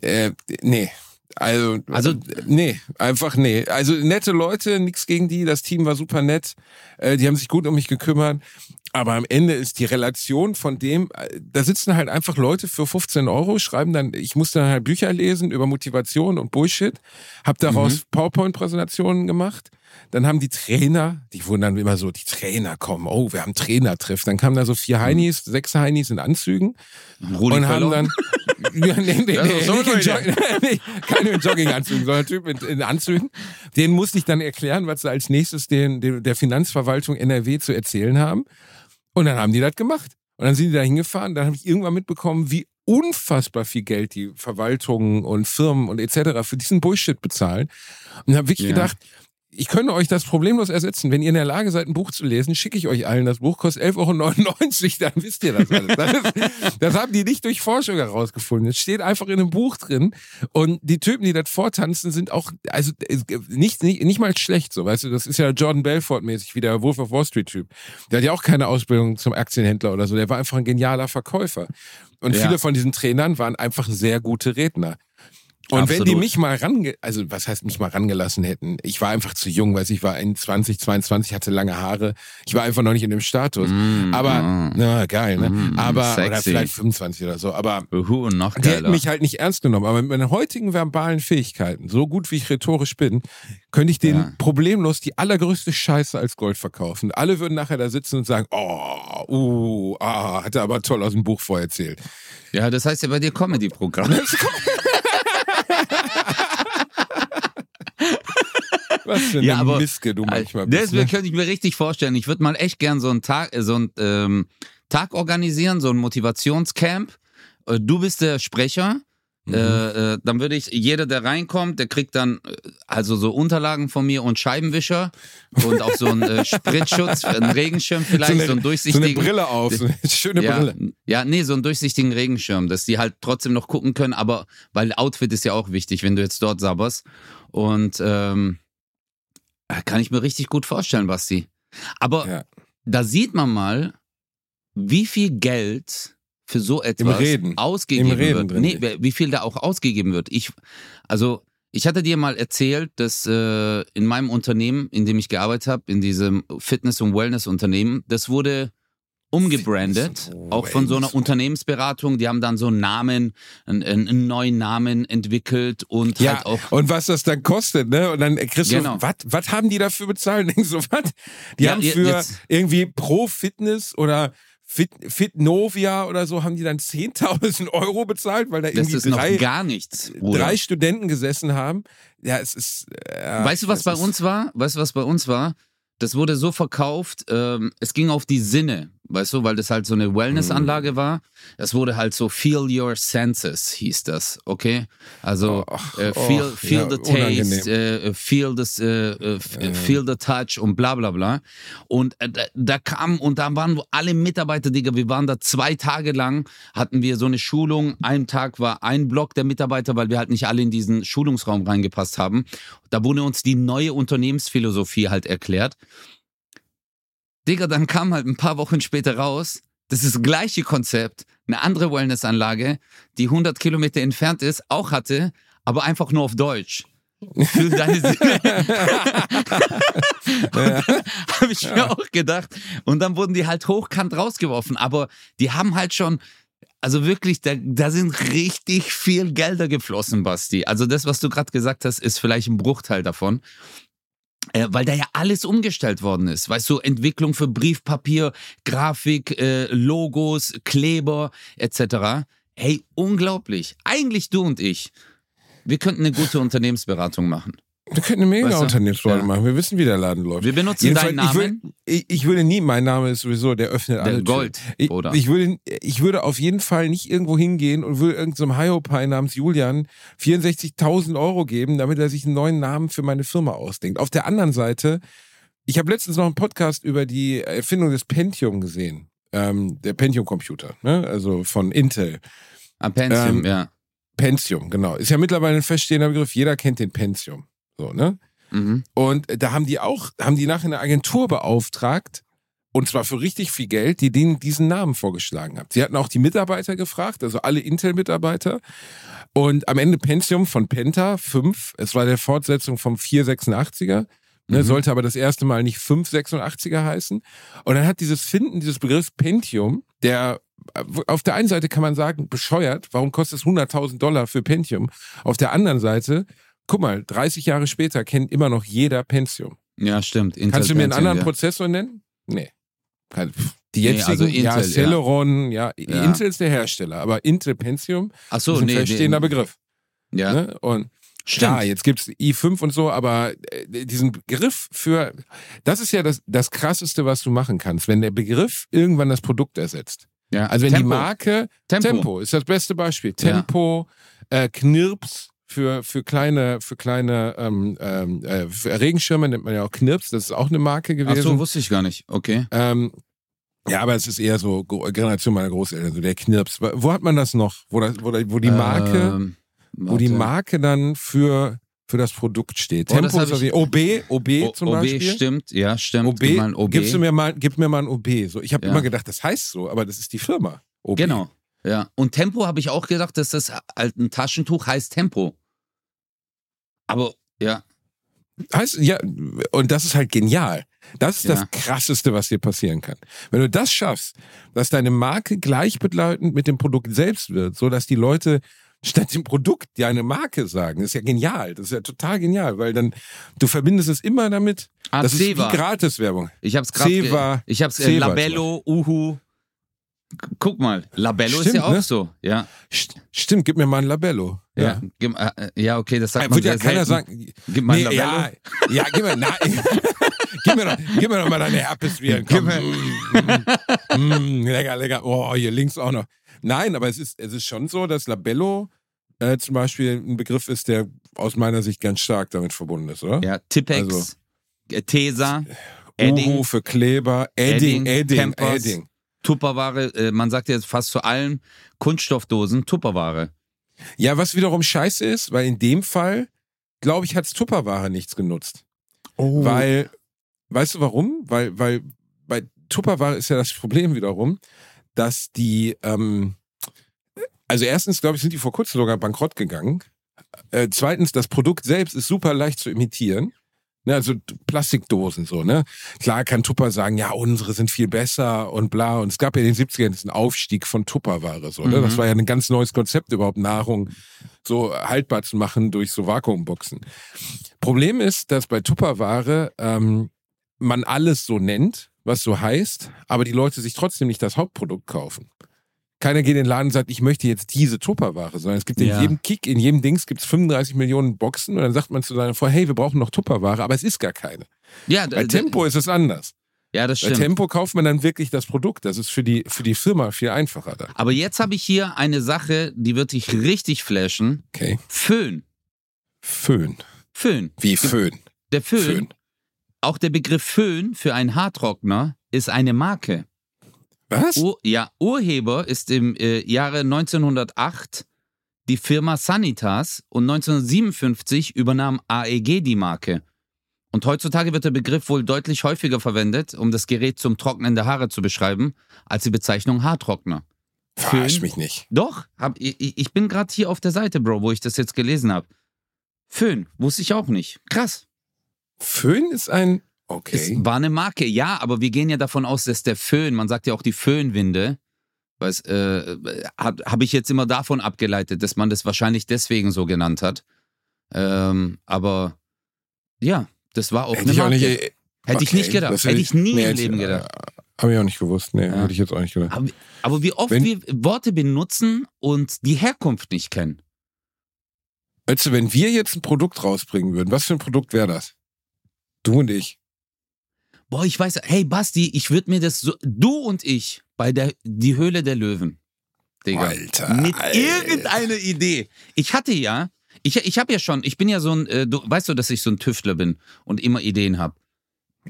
äh, nee. Also, Also- nee, einfach nee. Also nette Leute, nichts gegen die. Das Team war super nett. Äh, die haben sich gut um mich gekümmert. Aber am Ende ist die Relation von dem, äh, da sitzen halt einfach Leute für 15 Euro, schreiben dann, ich musste dann halt Bücher lesen über Motivation und Bullshit, hab daraus PowerPoint-Präsentationen gemacht. Dann haben die Trainer, die wurden dann immer so, die Trainer kommen, oh, wir haben Trainertreff. Dann kamen da so vier Heinis, sechs Heinis in Anzügen Rudi und haben dann, ja, nee, nee, nee, so nicht in. Jog nee, keine in Jogginganzügen, sondern Typ in, in Anzügen. Den musste ich dann erklären, was sie als nächstes den, den, der Finanzverwaltung NRW zu erzählen haben. Und dann haben die das gemacht. Und dann sind die da hingefahren. Dann habe ich irgendwann mitbekommen, wie unfassbar viel Geld die Verwaltungen und Firmen und etc. für diesen Bullshit bezahlen. Und habe wirklich Ja. gedacht, ich könnte euch das problemlos ersetzen. Wenn ihr in der Lage seid, ein Buch zu lesen, schicke ich euch allen das Buch, kostet 11,99 Euro, dann wisst ihr das alles. Das, ist, das haben die nicht durch Forschung herausgefunden. Es steht einfach in einem Buch drin. Und die Typen, die das vortanzen, sind auch, also nicht, nicht, nicht mal schlecht, so, weißt du, das ist ja Jordan Belfort-mäßig, wie der Wolf of Wall Street-Typ. Der hat ja auch keine Ausbildung zum Aktienhändler oder so, der war einfach ein genialer Verkäufer. Und Ja. viele von diesen Trainern waren einfach sehr gute Redner. Und wenn die mich mal range, also was heißt mich mal rangelassen hätten? Ich war einfach zu jung, weil ich war 21, 22, hatte lange Haare. Ich war einfach noch nicht in dem Status. Mm, aber, mm. na, geil, ne? Mm, aber, oder sexy. vielleicht 25 oder so. Aber Uhu, noch die hätten mich halt nicht ernst genommen. Aber mit meinen heutigen verbalen Fähigkeiten, so gut wie ich rhetorisch bin, könnte ich denen Ja. problemlos die allergrößte Scheiße als Gold verkaufen. Alle würden nachher da sitzen und sagen, oh, uh, ah, hat er aber toll aus dem Buch vorerzählt. ja, das heißt ja bei dir Comedy-Programm. Was für eine Ja, aber- Miske du manchmal bist. Deswegen Ne? könnte ich mir richtig vorstellen. Ich würde mal echt gern so einen Tag, äh, so einen ähm, Tag organisieren, so ein Motivationscamp. Äh, Du bist der Sprecher. Mhm. Äh, äh, dann würde ich, jeder, der reinkommt, der kriegt dann äh, also so Unterlagen von mir und Scheibenwischer und auch so einen äh, Spritzschutz, einen Regenschirm vielleicht, so, so, eine, einen so durchsichtigen. eine Brille auf, so eine schöne ja, Brille. ja, nee, so einen durchsichtigen Regenschirm, dass die halt trotzdem noch gucken können, aber weil Outfit ist ja auch wichtig, wenn du jetzt dort sabberst. Und ähm, kann ich mir richtig gut vorstellen, Basti. Aber Ja. da sieht man mal, wie viel Geld für so etwas ausgegeben wird. Nee, wie viel da auch ausgegeben wird. Ich, also, ich hatte dir mal erzählt, dass äh, in meinem Unternehmen, in dem ich gearbeitet habe, in diesem Fitness- und Wellness-Unternehmen, das wurde umgebrandet, auch von so einer. Unternehmensberatung. Die haben dann so einen Namen, einen, einen neuen Namen entwickelt und Ja, halt auch und was das dann kostet, ne? Und dann kriegst du, Genau. was, was haben die dafür bezahlt? Denkst du, was? Die Ja, haben für jetzt- irgendwie Pro Fitness oder Fit, Fitnovia oder so, haben die dann 10.000 Euro bezahlt, weil da das irgendwie ist noch drei, gar nichts. Bruder. drei Studenten gesessen haben. Ja, es ist. Äh, Weißt du, was bei ist- uns war? Weißt du, was bei uns war? Das wurde so verkauft, ähm, es ging auf die Sinne, weißt du, weil das halt so eine Wellnessanlage Mhm. war. Es wurde halt so Feel Your Senses, hieß das, okay? Also Och, äh, feel, och, feel ja, the taste, äh, feel, this, äh, äh, äh, feel the touch und bla bla bla. Und äh, da, da kam, und da waren alle Mitarbeiter, Digga, wir waren da zwei Tage lang, hatten wir so eine Schulung. Ein Tag war ein Block der Mitarbeiter, weil wir halt nicht alle in diesen Schulungsraum reingepasst haben. Da wurde uns die neue Unternehmensphilosophie halt erklärt. Digga, dann kam halt ein paar Wochen später raus, das ist das gleiche Konzept, eine andere Wellnessanlage, die 100 Kilometer entfernt ist, auch hatte, aber einfach nur auf Deutsch. Für deine Sinne. Habe ich mir auch gedacht. Und dann wurden die halt hochkant rausgeworfen. Aber die haben halt schon, also wirklich, da, da sind richtig viel Gelder geflossen, Basti. Also das, was du gerade gesagt hast, ist vielleicht ein Bruchteil davon. Äh, weil da ja alles umgestellt worden ist. Weißt du, Entwicklung für Briefpapier, Grafik, äh, Logos, Kleber etc. Hey, unglaublich. Eigentlich du und ich. Wir könnten eine gute Unternehmensberatung machen. Wir könnten eine mega Weißt du? Unternehmensberatung Ja. machen. Wir wissen, wie der Laden läuft. Wir benutzen Jedenfalls, deinen ich, will, Namen. ich, ich würde nie, mein Name ist sowieso, der öffnet Der. Gold, Ich, Bruder. ich, würde, ich würde auf jeden Fall nicht irgendwo hingehen und würde irgendeinem Hiopai namens Julian 64.000 Euro geben, damit er sich einen neuen Namen für meine Firma ausdenkt. Auf der anderen Seite, ich habe letztens noch einen Podcast über die Erfindung des Pentium gesehen. Ähm, der Pentium-Computer, ne? also von Intel. Am Pentium, Ähm, ja. Pentium, genau. Ist ja mittlerweile ein feststehender Begriff. Jeder kennt den Pentium. So, ne? Mhm. Und da haben die auch, haben die nachher eine Agentur beauftragt, und zwar für richtig viel Geld, die denen diesen Namen vorgeschlagen hat. Sie hatten auch die Mitarbeiter gefragt, also alle Intel-Mitarbeiter. Und am Ende Pentium von Penta 5, es war der Fortsetzung vom 486er, ne, Mhm. sollte aber das erste Mal nicht 586er heißen. Und dann hat dieses Finden dieses Begriffs Pentium, der auf der einen Seite kann man sagen, bescheuert, warum kostet es 100.000 Dollar für Pentium? Auf der anderen Seite, guck mal, 30 Jahre später kennt immer noch jeder Pentium. Ja, stimmt. Intel Kannst du mir einen anderen ja. Prozessor nennen? Nee. Kein- Die Nee, jetzigen, also ja, Intel, ja. Celeron, ja. Ja. Intel ist der Hersteller, aber Intel Pentium Ach so, ist ein nee, feststehender nee. Begriff. Ja, Ne? Und stimmt. Klar, jetzt gibt's i5 und so, aber äh, diesen Begriff für, das ist ja das, das Krasseste, was du machen kannst, wenn der Begriff irgendwann das Produkt ersetzt. ja. Also wenn Tempo. die Marke, Tempo. Tempo. ist das beste Beispiel. Ja. Tempo, äh, Knirps für, für kleine, für kleine ähm, ähm, äh, für Regenschirme nennt man ja auch Knirps, das ist auch eine Marke Ach gewesen. so, wusste ich gar nicht. Okay. Ähm, ja, aber es ist eher so Generation meiner Großeltern, so der Knirps. Wo hat man das noch? Wo, das, wo, wo die Marke, Ähm, wo die. Marke dann für, für das Produkt steht. Oh, das Tempo hab ist auf ich- OB, OB O- zum OB Beispiel. stimmt, ja, stimmt. OB, OB. Gibst du mir mal, gib mir mal ein OB. So, ich habe Ja. immer gedacht, das heißt so, aber das ist die Firma. OB. Genau. Ja. Und Tempo habe ich auch gedacht, dass das halt ein Taschentuch heißt Tempo. Aber ja, Heißt, ja, und das ist halt genial. Das ist Ja. das Krasseste, was dir passieren kann. Wenn du das schaffst, dass deine Marke gleichbedeutend mit dem Produkt selbst wird, so dass die Leute statt dem Produkt dir eine Marke sagen, ist ja genial. Das ist ja total genial, weil dann du verbindest es immer damit. Ah, das ist wie Ceva. Gratiswerbung. ich hab's gerade. Ceva. Ich hab's äh, Ceva Labello, Uhu. Guck mal, Labello ist Stimmt, ja auch ne? so. Ja. St stimmt, gib mir mal ein Labello. Ja. Gib, äh, ja, okay, das sagt Ja. man Würde ja keiner sagen. Gib mal ein Nee, Labello. ja, ja, gib mir, na, gib, mir doch, gib mir doch mal deine Herpesviren. Komm. Mm, mm, mm, lecker, lecker. Oh, hier links auch noch. Nein, aber es ist, es ist schon so, dass Labello äh, zum Beispiel ein Begriff ist, der aus meiner Sicht ganz stark damit verbunden ist, oder? Ja, Tippex, Also- äh, Tesa, Uhu Edding, für Kleber, Edding, Edding, Edding. Edding. Tupperware. Äh, man sagt jetzt fast zu allen Kunststoffdosen Tupperware. Ja, was wiederum scheiße ist, weil in dem Fall, glaube ich, hat Tupperware nichts genutzt. Oh. Weil, weißt du warum? Weil, weil bei Tupperware ist ja das Problem wiederum, dass die, ähm, also erstens, glaube ich, sind die vor kurzem sogar bankrott gegangen. Äh, zweitens, das Produkt selbst ist super leicht zu imitieren. Ne, also Plastikdosen so, ne? Klar kann Tupper sagen, ja, unsere sind viel besser und bla. Und es gab ja in den 70ern diesen Aufstieg von Tupperware, so, ne? Mhm. Das war ja ein ganz neues Konzept, überhaupt Nahrung so haltbar zu machen durch so Vakuumboxen. Problem ist, dass bei Tupperware ähm, man alles so nennt, was so heißt, aber die Leute sich trotzdem nicht das Hauptprodukt kaufen. Keiner geht in den Laden und sagt, ich möchte jetzt diese Tupperware, sondern es gibt in Ja. jedem Kick, in jedem Dings gibt es 35 Millionen Boxen und dann sagt man zu seiner Frau, hey, wir brauchen noch Tupperware, aber es ist gar keine. Ja, Bei Tempo ist es anders. ja, das Bei stimmt. Tempo kauft man dann wirklich das Produkt. Das ist für die, für die Firma viel einfacher dann. Aber jetzt habe ich hier eine Sache, die wird dich richtig flashen. Okay. Föhn. Föhn. Föhn. Wie Föhn? Der Föhn, Föhn. auch der Begriff Föhn für einen Haartrockner ist eine Marke. Was? Ur, ja, Urheber ist im äh, Jahre 1908 die Firma Sanitas und 1957 übernahm AEG die Marke. Und heutzutage wird der Begriff wohl deutlich häufiger verwendet, um das Gerät zum Trocknen der Haare zu beschreiben, als die Bezeichnung Haartrockner. Verarsch mich nicht. Doch, hab, ich, ich bin gerade hier auf der Seite, Bro, wo ich das jetzt gelesen habe. Föhn, wusste ich auch nicht. Krass. Föhn ist ein. Es Okay. war eine Marke, ja, aber wir gehen ja davon aus, dass der Föhn, man sagt ja auch die Föhnwinde, was äh, habe hab ich jetzt immer davon abgeleitet, dass man das wahrscheinlich deswegen so genannt hat. Ähm, aber ja, das war auch Hätte eine ich Marke. nicht. äh, Hätte ich okay, nicht gedacht. Hätte ich nie im hätte Leben gedacht. Habe ich auch nicht gewusst. Nee, Ja. hätte ich jetzt auch nicht gedacht. Aber, aber wie oft Wenn- wir Worte benutzen und die Herkunft nicht kennen. Du, wenn wir jetzt ein Produkt rausbringen würden, was für ein Produkt wäre das? Du und ich. Boah, ich weiß, hey Basti, ich würde mir das so, du und ich bei der, die Höhle der Löwen. Digga. Alter, Mit Alter. irgendeiner Idee. Ich hatte ja, ich, ich habe ja schon, ich bin ja so ein, äh, du weißt du, dass ich so ein Tüftler bin und immer Ideen habe.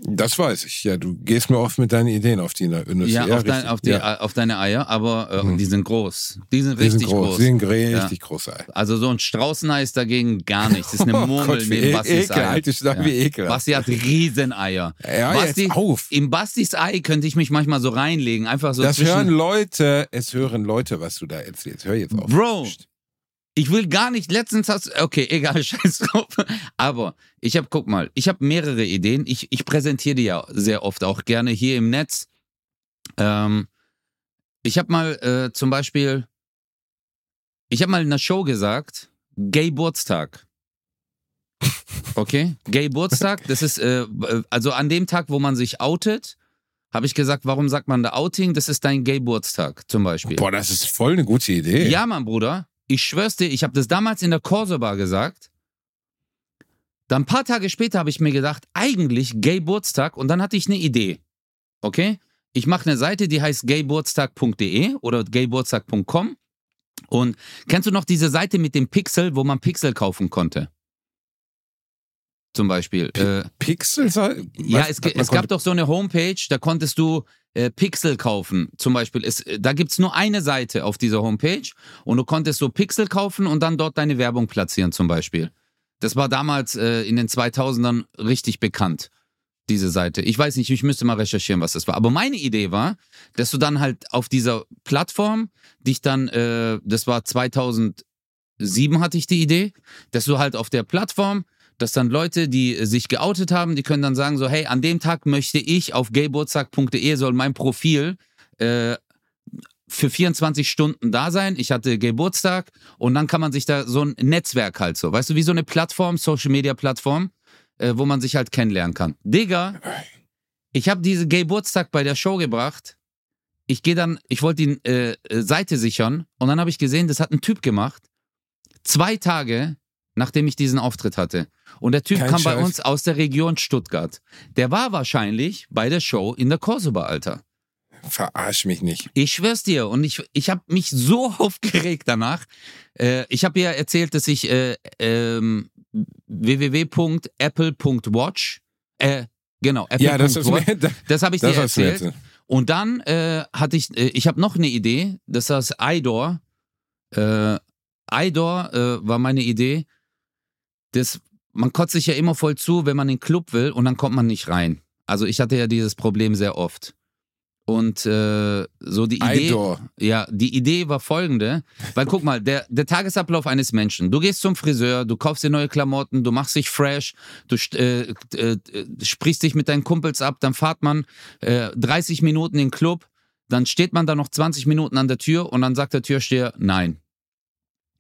Das weiß ich. Ja, du gehst mir oft mit deinen Ideen auf die Industrie. Ja, auf, dein, auf, die, ja. auf deine Eier, aber äh, Hm. die sind groß. Die sind Die richtig sind groß. groß. Die sind richtig groß. Ei. Also so ein Straußenei ist dagegen gar nichts. Das ist eine Oh Murmel Gott, wie neben e Bastis ekel, Ei. alte Schnapp, Ja. wie ekel. Basti hat Rieseneier. Ja, Basti, jetzt auf. Im Bastis Ei könnte ich mich manchmal so reinlegen. Einfach so das hören Leute, es hören Leute, was du da erzählst. Hör jetzt auf. Bro. Psst. Ich will gar nicht, letztens hast okay, egal, scheiß drauf. Aber ich habe, guck mal, ich habe mehrere Ideen. Ich, ich präsentiere die ja sehr oft auch gerne hier im Netz. Ähm, ich habe mal äh, zum Beispiel, ich habe mal in einer Show gesagt, Gay Geburtstag. Okay? Gay Geburtstag, das ist, äh, also an dem Tag, wo man sich outet, habe ich gesagt, warum sagt man da Outing? Das ist dein Gay Geburtstag zum Beispiel. Boah, das ist voll eine gute Idee. Ja, Mann, Bruder. Ich schwör's dir, ich habe das damals in der Corso-Bar gesagt. Dann ein paar Tage später habe ich mir gedacht, eigentlich Gay Geburtstag und dann hatte ich eine Idee. Okay? Ich mache eine Seite, die heißt gaygeburtstag.de oder gaygeburtstag.com. Und kennst du noch diese Seite mit dem Pixel, wo man Pixel kaufen konnte? Zum Beispiel. Äh, Pixel? ja, es, es gab doch so eine Homepage, da konntest du äh, Pixel kaufen. Zum Beispiel. Es, äh, da gibt's nur eine Seite auf dieser Homepage und du konntest so Pixel kaufen und dann dort deine Werbung platzieren, zum Beispiel. Das war damals äh, in den 2000ern richtig bekannt, diese Seite. Ich weiß nicht, ich müsste mal recherchieren, was das war. Aber meine Idee war, dass du dann halt auf dieser Plattform dich dann, äh, das war 2007 hatte ich die Idee, dass du halt auf der Plattform dass dann Leute, die äh, sich geoutet haben, die können dann sagen so, hey, an dem Tag möchte ich auf gaygeburtstag.de soll mein Profil äh, für 24 Stunden da sein. Ich hatte Geburtstag und dann kann man sich da so ein Netzwerk halt so, weißt du, wie so eine Plattform, Social Media Plattform, äh, wo man sich halt kennenlernen kann. Digga, ich habe diese Geburtstag bei der Show gebracht. Ich gehe dann, ich wollte die äh, äh, Seite sichern und dann habe ich gesehen, das hat ein Typ gemacht. Zwei Tage nachdem ich diesen Auftritt hatte. Und der Typ Kein kam bei Scheiß. uns aus der Region Stuttgart. Der war wahrscheinlich bei der Show in der Kosovo, Alter. Verarsch mich nicht. Ich schwör's dir. Und ich, ich habe mich so aufgeregt danach. Äh, ich habe ja erzählt, dass ich äh, ähm, www.apple.watch, äh, genau, Ja, das mir, das, das habe ich das dir mir erzählt. Und dann äh, hatte ich, äh, ich habe noch eine Idee, das das iDoor. Äh, iDoor äh, war meine Idee. Das, man kotzt sich ja immer voll zu, wenn man in den Club will und dann kommt man nicht rein. Also ich hatte ja dieses Problem sehr oft. Und äh, so die Idee, ja, die Idee war folgende, weil guck mal, der, der Tagesablauf eines Menschen. Du gehst zum Friseur, du kaufst dir neue Klamotten, du machst dich fresh, du äh, äh, äh, sprichst dich mit deinen Kumpels ab, dann fahrt man äh, 30 Minuten in den Club, dann steht man da noch 20 Minuten an der Tür und dann sagt der Türsteher nein.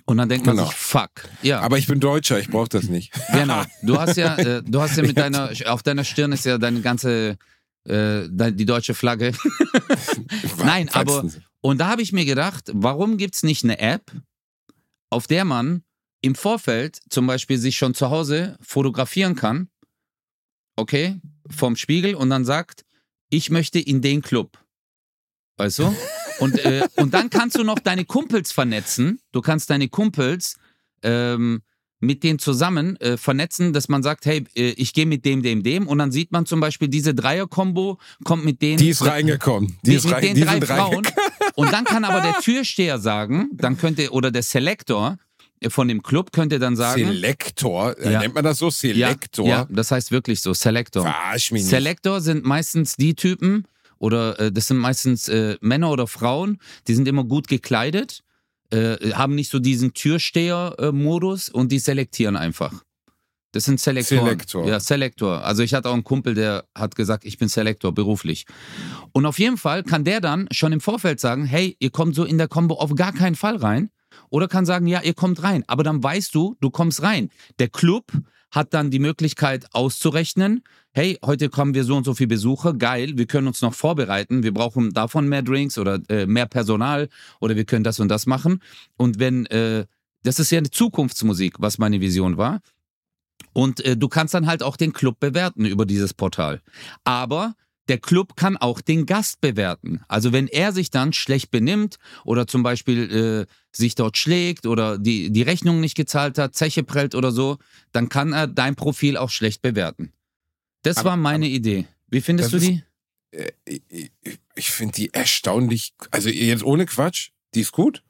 Und dann denkt man Genau. sich, fuck. Ja, Aber ich bin Deutscher, ich brauche das nicht. genau. Du hast ja, äh, du hast ja mit deiner, auf deiner Stirn ist ja deine ganze, äh, die deutsche Flagge. Nein, aber-. Und da habe ich mir gedacht, warum gibt es nicht eine App, auf der man im Vorfeld zum Beispiel sich schon zu Hause fotografieren kann, okay, vom Spiegel und dann sagt, ich möchte in den Club. Weißt du? Und, äh, und dann kannst du noch deine Kumpels vernetzen. Du kannst deine Kumpels ähm, mit denen zusammen äh, vernetzen, dass man sagt, hey, äh, ich gehe mit dem, dem, dem. Und dann sieht man zum Beispiel diese Dreier-Kombo, kommt mit denen. Die ist reingekommen. Die Mit, ist mit rein, den die drei Frauen. reingekommen. Und dann kann aber der Türsteher sagen, dann könnte, oder der Selektor von dem Club könnte dann sagen. Selektor, äh, Ja. nennt man das so? ja, Selektor? ja, das heißt wirklich so, Selektor. Verarsch mich nicht. Selektor sind meistens die Typen, oder äh, das sind meistens äh, Männer oder Frauen, die sind immer gut gekleidet, äh, haben nicht so diesen Türsteher-Modus und die selektieren einfach. Das sind Selektoren. Selektor. Ja, Selektor. Also ich hatte auch einen Kumpel, der hat gesagt, ich bin Selektor beruflich. Und auf jeden Fall kann der dann schon im Vorfeld sagen, hey, ihr kommt so in der Combo auf gar keinen Fall rein. Oder kann sagen, ja, ihr kommt rein. Aber dann weißt du, du kommst rein. Der Club hat dann die Möglichkeit auszurechnen, hey, heute kommen wir so und so viele Besucher, geil, wir können uns noch vorbereiten, wir brauchen davon mehr Drinks oder äh, mehr Personal oder wir können das und das machen. Und wenn, äh, das ist ja eine Zukunftsmusik, was meine Vision war. Und äh, du kannst dann halt auch den Club bewerten über dieses Portal. Aber der Club kann auch den Gast bewerten. Also wenn er sich dann schlecht benimmt oder zum Beispiel äh, sich dort schlägt oder die, die Rechnung nicht gezahlt hat, Zeche prellt oder so, dann kann er dein Profil auch schlecht bewerten. Das Aber- war meine Idee. Wie findest du die? Äh, ich ich finde die erstaunlich, also jetzt ohne Quatsch, die ist gut.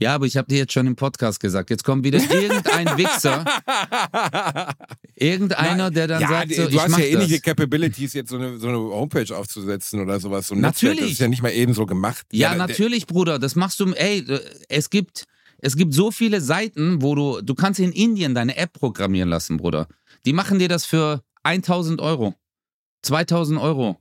Ja, aber ich habe dir jetzt schon im Podcast gesagt. Jetzt kommt wieder irgendein Wichser, irgendeiner, der dann ja, sagt, so, du ich hast ja ähnliche das. Capabilities, jetzt so eine, so eine Homepage aufzusetzen oder sowas. So Natürlich. Netzwerk, das ist ja nicht mal eben so gemacht. Ja, da- natürlich, Bruder. Das machst du. Ey, es gibt, es gibt so viele Seiten, wo du, du kannst in Indien deine App programmieren lassen, Bruder. Die machen dir das für 1000 Euro, 2000 Euro.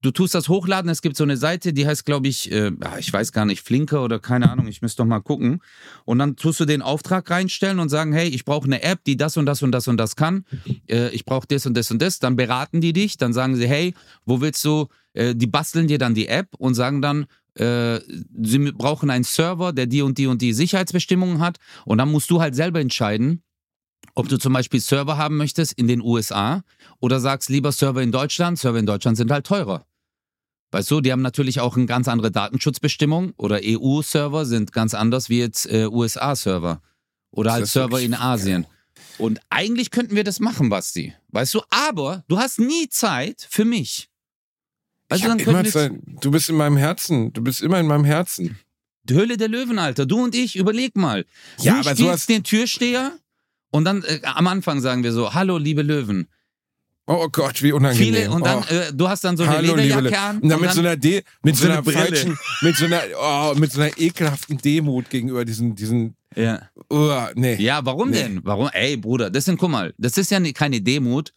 Du tust das hochladen. Es gibt so eine Seite, die heißt, glaube ich, äh, ah, ich weiß gar nicht, Flinker oder keine Ahnung. Ich müsste doch mal gucken. Und dann tust du den Auftrag reinstellen und sagen, hey, ich brauche eine App, die das und das und das und das kann. Äh, ich brauche das und das und das. Dann beraten die dich. Dann sagen sie, hey, wo willst du? Äh, die basteln dir dann die App und sagen dann, äh, sie brauchen einen Server, der die und die und die Sicherheitsbestimmungen hat. Und dann musst du halt selber entscheiden, ob du zum Beispiel Server haben möchtest in den USA oder sagst lieber Server in Deutschland. Server in Deutschland sind halt teurer. Weißt du, die haben natürlich auch eine ganz andere Datenschutzbestimmung oder EU-Server sind ganz anders wie jetzt äh, USA-Server oder halt Server in Asien. Und eigentlich könnten wir das machen, Basti. Weißt du, aber du hast nie Zeit für mich. Weißt Ich du, dann immer Zeit. du bist in meinem Herzen. Du bist immer in meinem Herzen. Die Höhle der Löwen, Alter. Du und ich, überleg mal. Ja, du aber spielst sowas- den Türsteher und dann äh, am Anfang sagen wir so, hallo, liebe Löwen. Oh Gott, wie unangenehm. Viele, und dann, oh. äh, du hast dann so eine Hallo, Lederjacke Le- an. Und dann mit so einer De mit so so einer eine Brille. falschen, mit so einer, oh, mit so einer ekelhaften Demut gegenüber diesen, diesen, ja. oh, nee. ja, warum Nee. denn? Warum? Ey, Bruder, das sind, guck mal, das ist ja ne- keine Demut.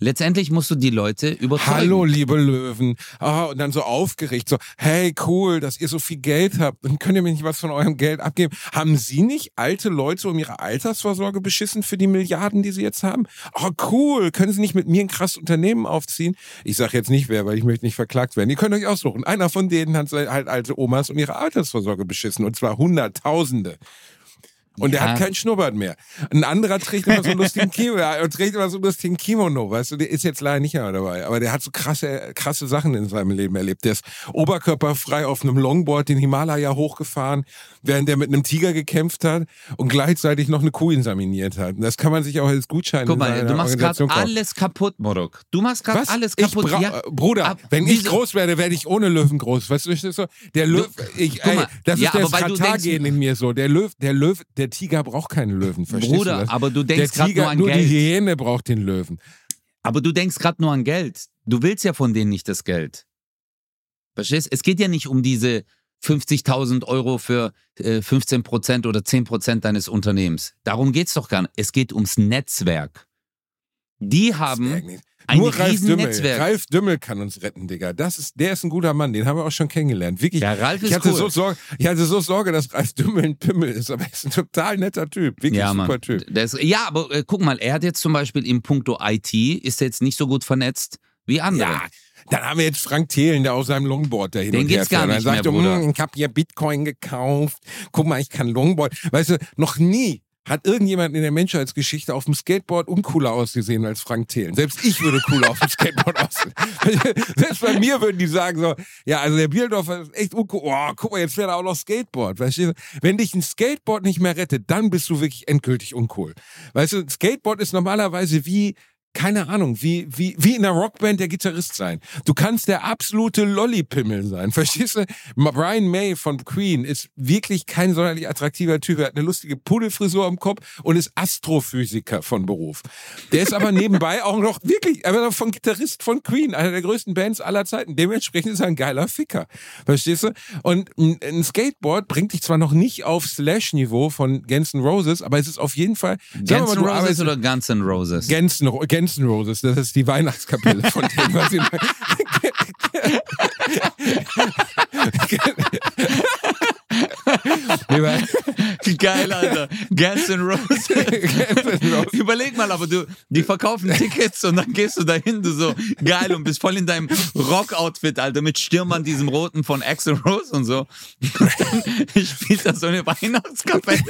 Letztendlich musst du die Leute überzeugen. Hallo, liebe Löwen. Ah, und dann so aufgeregt, so, hey, cool, dass ihr so viel Geld habt. Dann könnt ihr mir nicht was von eurem Geld abgeben. Haben Sie nicht alte Leute um ihre Altersvorsorge beschissen für die Milliarden, die Sie jetzt haben? Oh, cool. Können Sie nicht mit mir ein krasses Unternehmen aufziehen? Ich sage jetzt nicht wer, weil ich möchte nicht verklagt werden. Ihr könnt euch aussuchen. Einer von denen hat halt alte Omas um ihre Altersvorsorge beschissen. Und zwar Hunderttausende. Und der Ja. hat keinen Schnurrbart mehr. Ein anderer trägt immer so einen lustigen Kimono, ja, und trägt immer so einen lustigen Kimono, weißt du, der ist jetzt leider nicht mehr dabei. Aber der hat so krasse, krasse Sachen in seinem Leben erlebt. Der ist oberkörperfrei auf einem Longboard den Himalaya hochgefahren, während der mit einem Tiger gekämpft hat und gleichzeitig noch eine Kuh insaminiert hat. Und das kann man sich auch als Gutschein Guck mal, du machst gerade alles kaputt, Morok. Du machst gerade alles kaputt. Ja, äh, Bruder, ab- wenn ich groß werde, werde ich ohne Löwen groß. Weißt du, das ist so, der Löw, ich, ey, das ja, ist der du Stratar-Gen denkst- in mir so. Der Löw, der Löw, der Tiger braucht keinen Löwen, verstehst du Bruder, aber du Der denkst gerade nur an nur die Geld. Hyäne braucht den Löwen. Aber du denkst gerade nur an Geld. Du willst ja von denen nicht das Geld. Verstehst? Es geht ja nicht um diese 50.000 Euro für äh, 15% oder 10% deines Unternehmens. Darum geht's doch gar nicht. Es geht ums Netzwerk. Die haben ein Nur Ralf Dümmel. Netzwerk. Ralf Dümmel kann uns retten, Digga. Das ist, der ist ein guter Mann, den haben wir auch schon kennengelernt. Wirklich. Ja, Ralf ist ich, hatte cool. so Sorge, ich hatte so Sorge, dass Ralf Dümmel ein Pimmel ist, aber er ist ein total netter Typ. Wirklich ja, super Mann. Typ. Ist, ja, aber äh, guck mal, er hat jetzt zum Beispiel im Punkto IT, ist er jetzt nicht so gut vernetzt wie andere. Ja, dann haben wir jetzt Frank Thelen, der auf seinem Longboard da hin Den und her geht's gar fährt. nicht Dann sagt mehr, er, Bruder. "Hm, ich habe hier Bitcoin gekauft. Guck mal, ich kann Longboard. Weißt du, noch nie hat irgendjemand in der Menschheitsgeschichte auf dem Skateboard uncooler ausgesehen als Frank Thelen. Selbst ich würde cooler auf dem Skateboard aussehen. Selbst bei mir würden die sagen so, ja, also der Bieldorfer ist echt uncool. Oh, guck mal, jetzt fährt er auch noch Skateboard. Verstehst du? Wenn dich ein Skateboard nicht mehr rettet, dann bist du wirklich endgültig uncool. Weißt du, Skateboard ist normalerweise wie keine Ahnung, wie, wie, wie in einer Rockband der Gitarrist sein. Du kannst der absolute Lollipimmel sein. Verstehst du? Brian May von Queen ist wirklich kein sonderlich attraktiver Typ. Er hat eine lustige Pudelfrisur am Kopf und ist Astrophysiker von Beruf. Der ist aber nebenbei auch noch wirklich, er war von Gitarrist von Queen, einer der größten Bands aller Zeiten. Dementsprechend ist er ein geiler Ficker. Verstehst du? Und ein Skateboard bringt dich zwar noch nicht auf Slash-Niveau von Guns N' Roses, aber es ist auf jeden Fall, Guns N' Roses oder Guns N' Roses? Guns N' Ro- Guns N' Roses, das ist die Weihnachtskapelle von denen, was sie Nee, weil- Geil, Alter. Guns N' Roses. Überleg mal, aber du, die verkaufen Tickets und dann gehst du dahin, du so geil und bist voll in deinem Rock-Outfit, Alter, mit Stürmern, diesem roten von Axel Rose und so. Und dann spielt da so eine Weihnachtskapelle.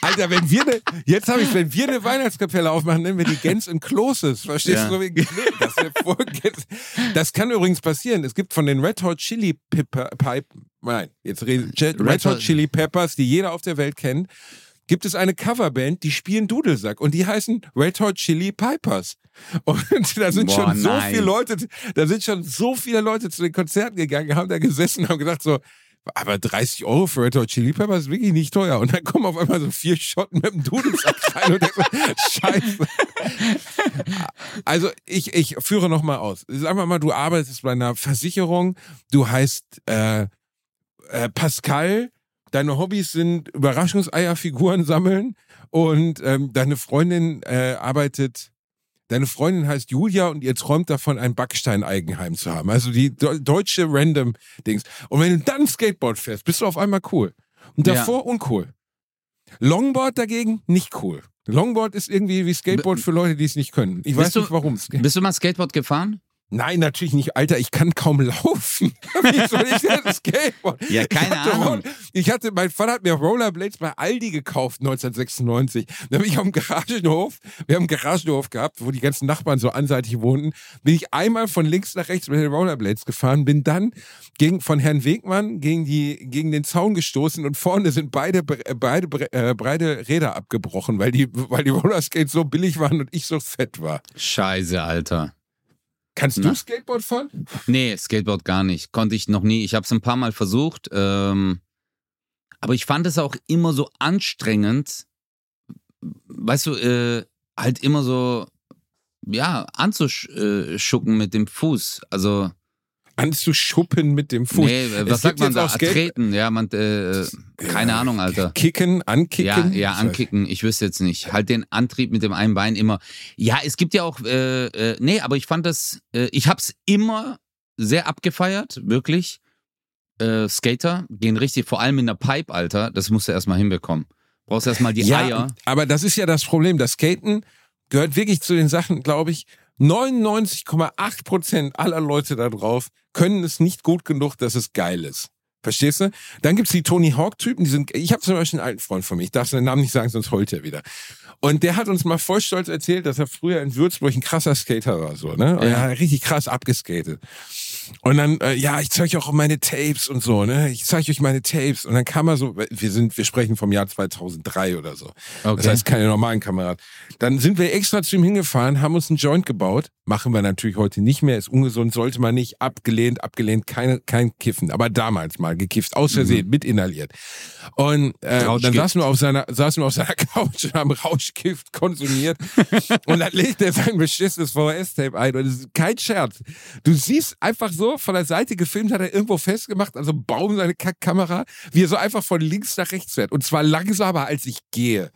Alter, wenn wir ne, jetzt habe ich, wenn wir eine Weihnachtskapelle aufmachen, nennen wir die Gans in Closes. Verstehst Ja. du? Wie- Das, das kann übrigens passieren. Es gibt von den Red Hot Chili Pepper, Pipe, nein, jetzt rede Red, Red Hot Chili Peppers, die jeder auf der Welt kennt, gibt es eine Coverband, die spielen Dudelsack und die heißen Red Hot Chili Pipers. Und da sind Boah, schon so nein. viele Leute, da sind schon so viele Leute zu den Konzerten gegangen, haben da gesessen und haben gedacht so, aber 30 Euro für Red Hot Chili Peppers ist wirklich nicht teuer. Und dann kommen auf einmal so vier Schotten mit dem Dudelsack rein und denkst so, scheiße. Also ich, ich führe nochmal aus. Sagen wir mal, du arbeitest bei einer Versicherung, du heißt äh, äh, Pascal, deine Hobbys sind Überraschungseierfiguren sammeln und ähm, deine Freundin äh, arbeitet Deine Freundin heißt Julia und ihr träumt davon, ein Backstein-Eigenheim zu haben. Also die deutsche Random-Dings. Und wenn du dann Skateboard fährst, bist du auf einmal cool. Und Ja. davor uncool. Longboard dagegen nicht cool. Longboard ist irgendwie wie Skateboard für Leute, die es nicht können. Ich weiß Bist du- nicht warum. Bist du mal Skateboard gefahren? Nein, natürlich nicht. Alter, ich kann kaum laufen. Wie soll ich denn Skateboard? Ja, keine ich hatte Ahnung. Ich hatte, mein Vater hat mir Rollerblades bei Aldi gekauft 1996. Dann bin ich auf dem Garagenhof, wir haben einen Garagenhof gehabt, wo die ganzen Nachbarn so anseitig wohnten, bin ich einmal von links nach rechts mit den Rollerblades gefahren, bin dann gegen, von Herrn Wegmann gegen, die, gegen den Zaun gestoßen und vorne sind beide, äh, beide, äh, beide Räder abgebrochen, weil die, weil die Rollerskates so billig waren und ich so fett war. Scheiße, Alter. Kannst Na. du Skateboard fahren? Nee, Skateboard gar nicht. Konnte ich noch nie. Ich habe es ein paar Mal versucht. Ähm, aber ich fand es auch immer so anstrengend, weißt du, äh, halt immer so, ja, anzuschucken mit dem Fuß. Also, Anzuschuppen mit dem Fuß. nee, äh, was Es sagt man da? Treten, ja, man, äh, keine Ahnung, Alter. Kicken, Ja, ankicken. ja, ankicken. Ich wüsste jetzt nicht. Halt den Antrieb mit dem einen Bein immer. Ja, es gibt ja auch, äh, äh, nee, aber ich fand das, äh, ich hab's immer sehr abgefeiert, wirklich. Äh, Skater gehen richtig, vor allem in der Pipe, Alter. Das musst du erstmal hinbekommen. Brauchst erstmal die ja, Eier. aber das ist ja das Problem. Das Skaten gehört wirklich zu den Sachen, glaube ich, 99,8 Prozent aller Leute da drauf können es nicht gut genug, dass es geil ist. Verstehst du? Dann gibt's die Tony Hawk-Typen, die sind, ich habe zum Beispiel einen alten Freund von mir, ich darf seinen Namen nicht sagen, sonst heult er wieder. Und der hat uns mal voll stolz erzählt, dass er früher in Würzburg ein krasser Skater war, so, ne? Und Ja. er hat richtig krass abgeskatet. Und dann, äh, ja, ich zeige euch auch meine Tapes und so, ne? Ich zeige euch meine Tapes. Und dann kam er so, wir sind, wir sprechen vom Jahr 2003 oder so. Das Okay. heißt, keine normalen Kameraden. Dann sind wir extra zu ihm hingefahren, haben uns einen Joint gebaut. Machen wir natürlich heute nicht mehr, ist ungesund, sollte man nicht. Abgelehnt, abgelehnt, keine, kein Kiffen. Aber damals mal gekifft, aus Versehen, mit inhaliert. Und äh, dann saßen wir, auf seiner, saßen wir auf seiner Couch und haben Rauschgift konsumiert. und dann legt er sein beschissenes VHS-Tape ein. Und es ist kein Scherz. Du siehst einfach so von der Seite gefilmt, hat er irgendwo festgemacht, also Baum seine Kackkamera, wie er so einfach von links nach rechts fährt. Und zwar langsamer, als ich gehe.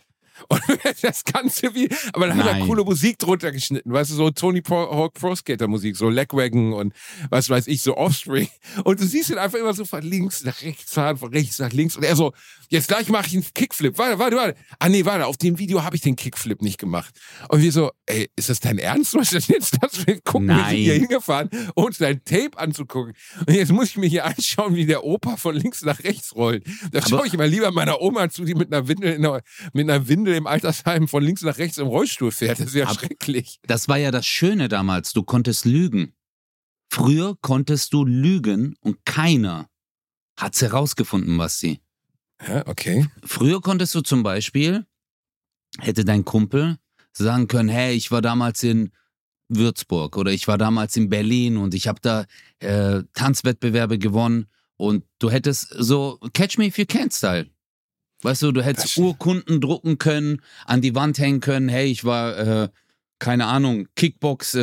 Und das Ganze wie, aber dann hat er Nein. coole Musik drunter geschnitten, weißt du, so Tony Hawk Pro Skater Musik, so Legwagon und was weiß ich, so Offspring. Und du siehst ihn einfach immer so von links nach rechts fahren, von rechts nach links. Und er so, jetzt gleich mache ich einen Kickflip. Warte, warte, warte. Ah nee, warte, auf dem Video habe ich den Kickflip nicht gemacht. Und wir so, ey, ist das dein Ernst? Was ist das jetzt? Das wir gucken, wir sind Nein. hier hingefahren, um uns dein Tape anzugucken. Und jetzt muss ich mir hier anschauen, wie der Opa von links nach rechts rollt. Da schaue ich mal lieber meiner Oma zu, die mit einer Windel, in der, mit einer Windel im Altersheim von links nach rechts im Rollstuhl fährt. Das ist ja Aber- schrecklich. Das war ja das Schöne damals. Du konntest lügen. Früher konntest du lügen und keiner hat's herausgefunden, was sie. Ja, okay. Früher konntest du zum Beispiel, hätte dein Kumpel sagen können, hey, ich war damals in Würzburg oder ich war damals in Berlin und ich habe da äh, Tanzwettbewerbe gewonnen und du hättest so Catch Me If You Can Style. Weißt du, du hättest stimmt. Urkunden drucken können, an die Wand hängen können, hey, ich war, äh, keine Ahnung, Kickbox äh,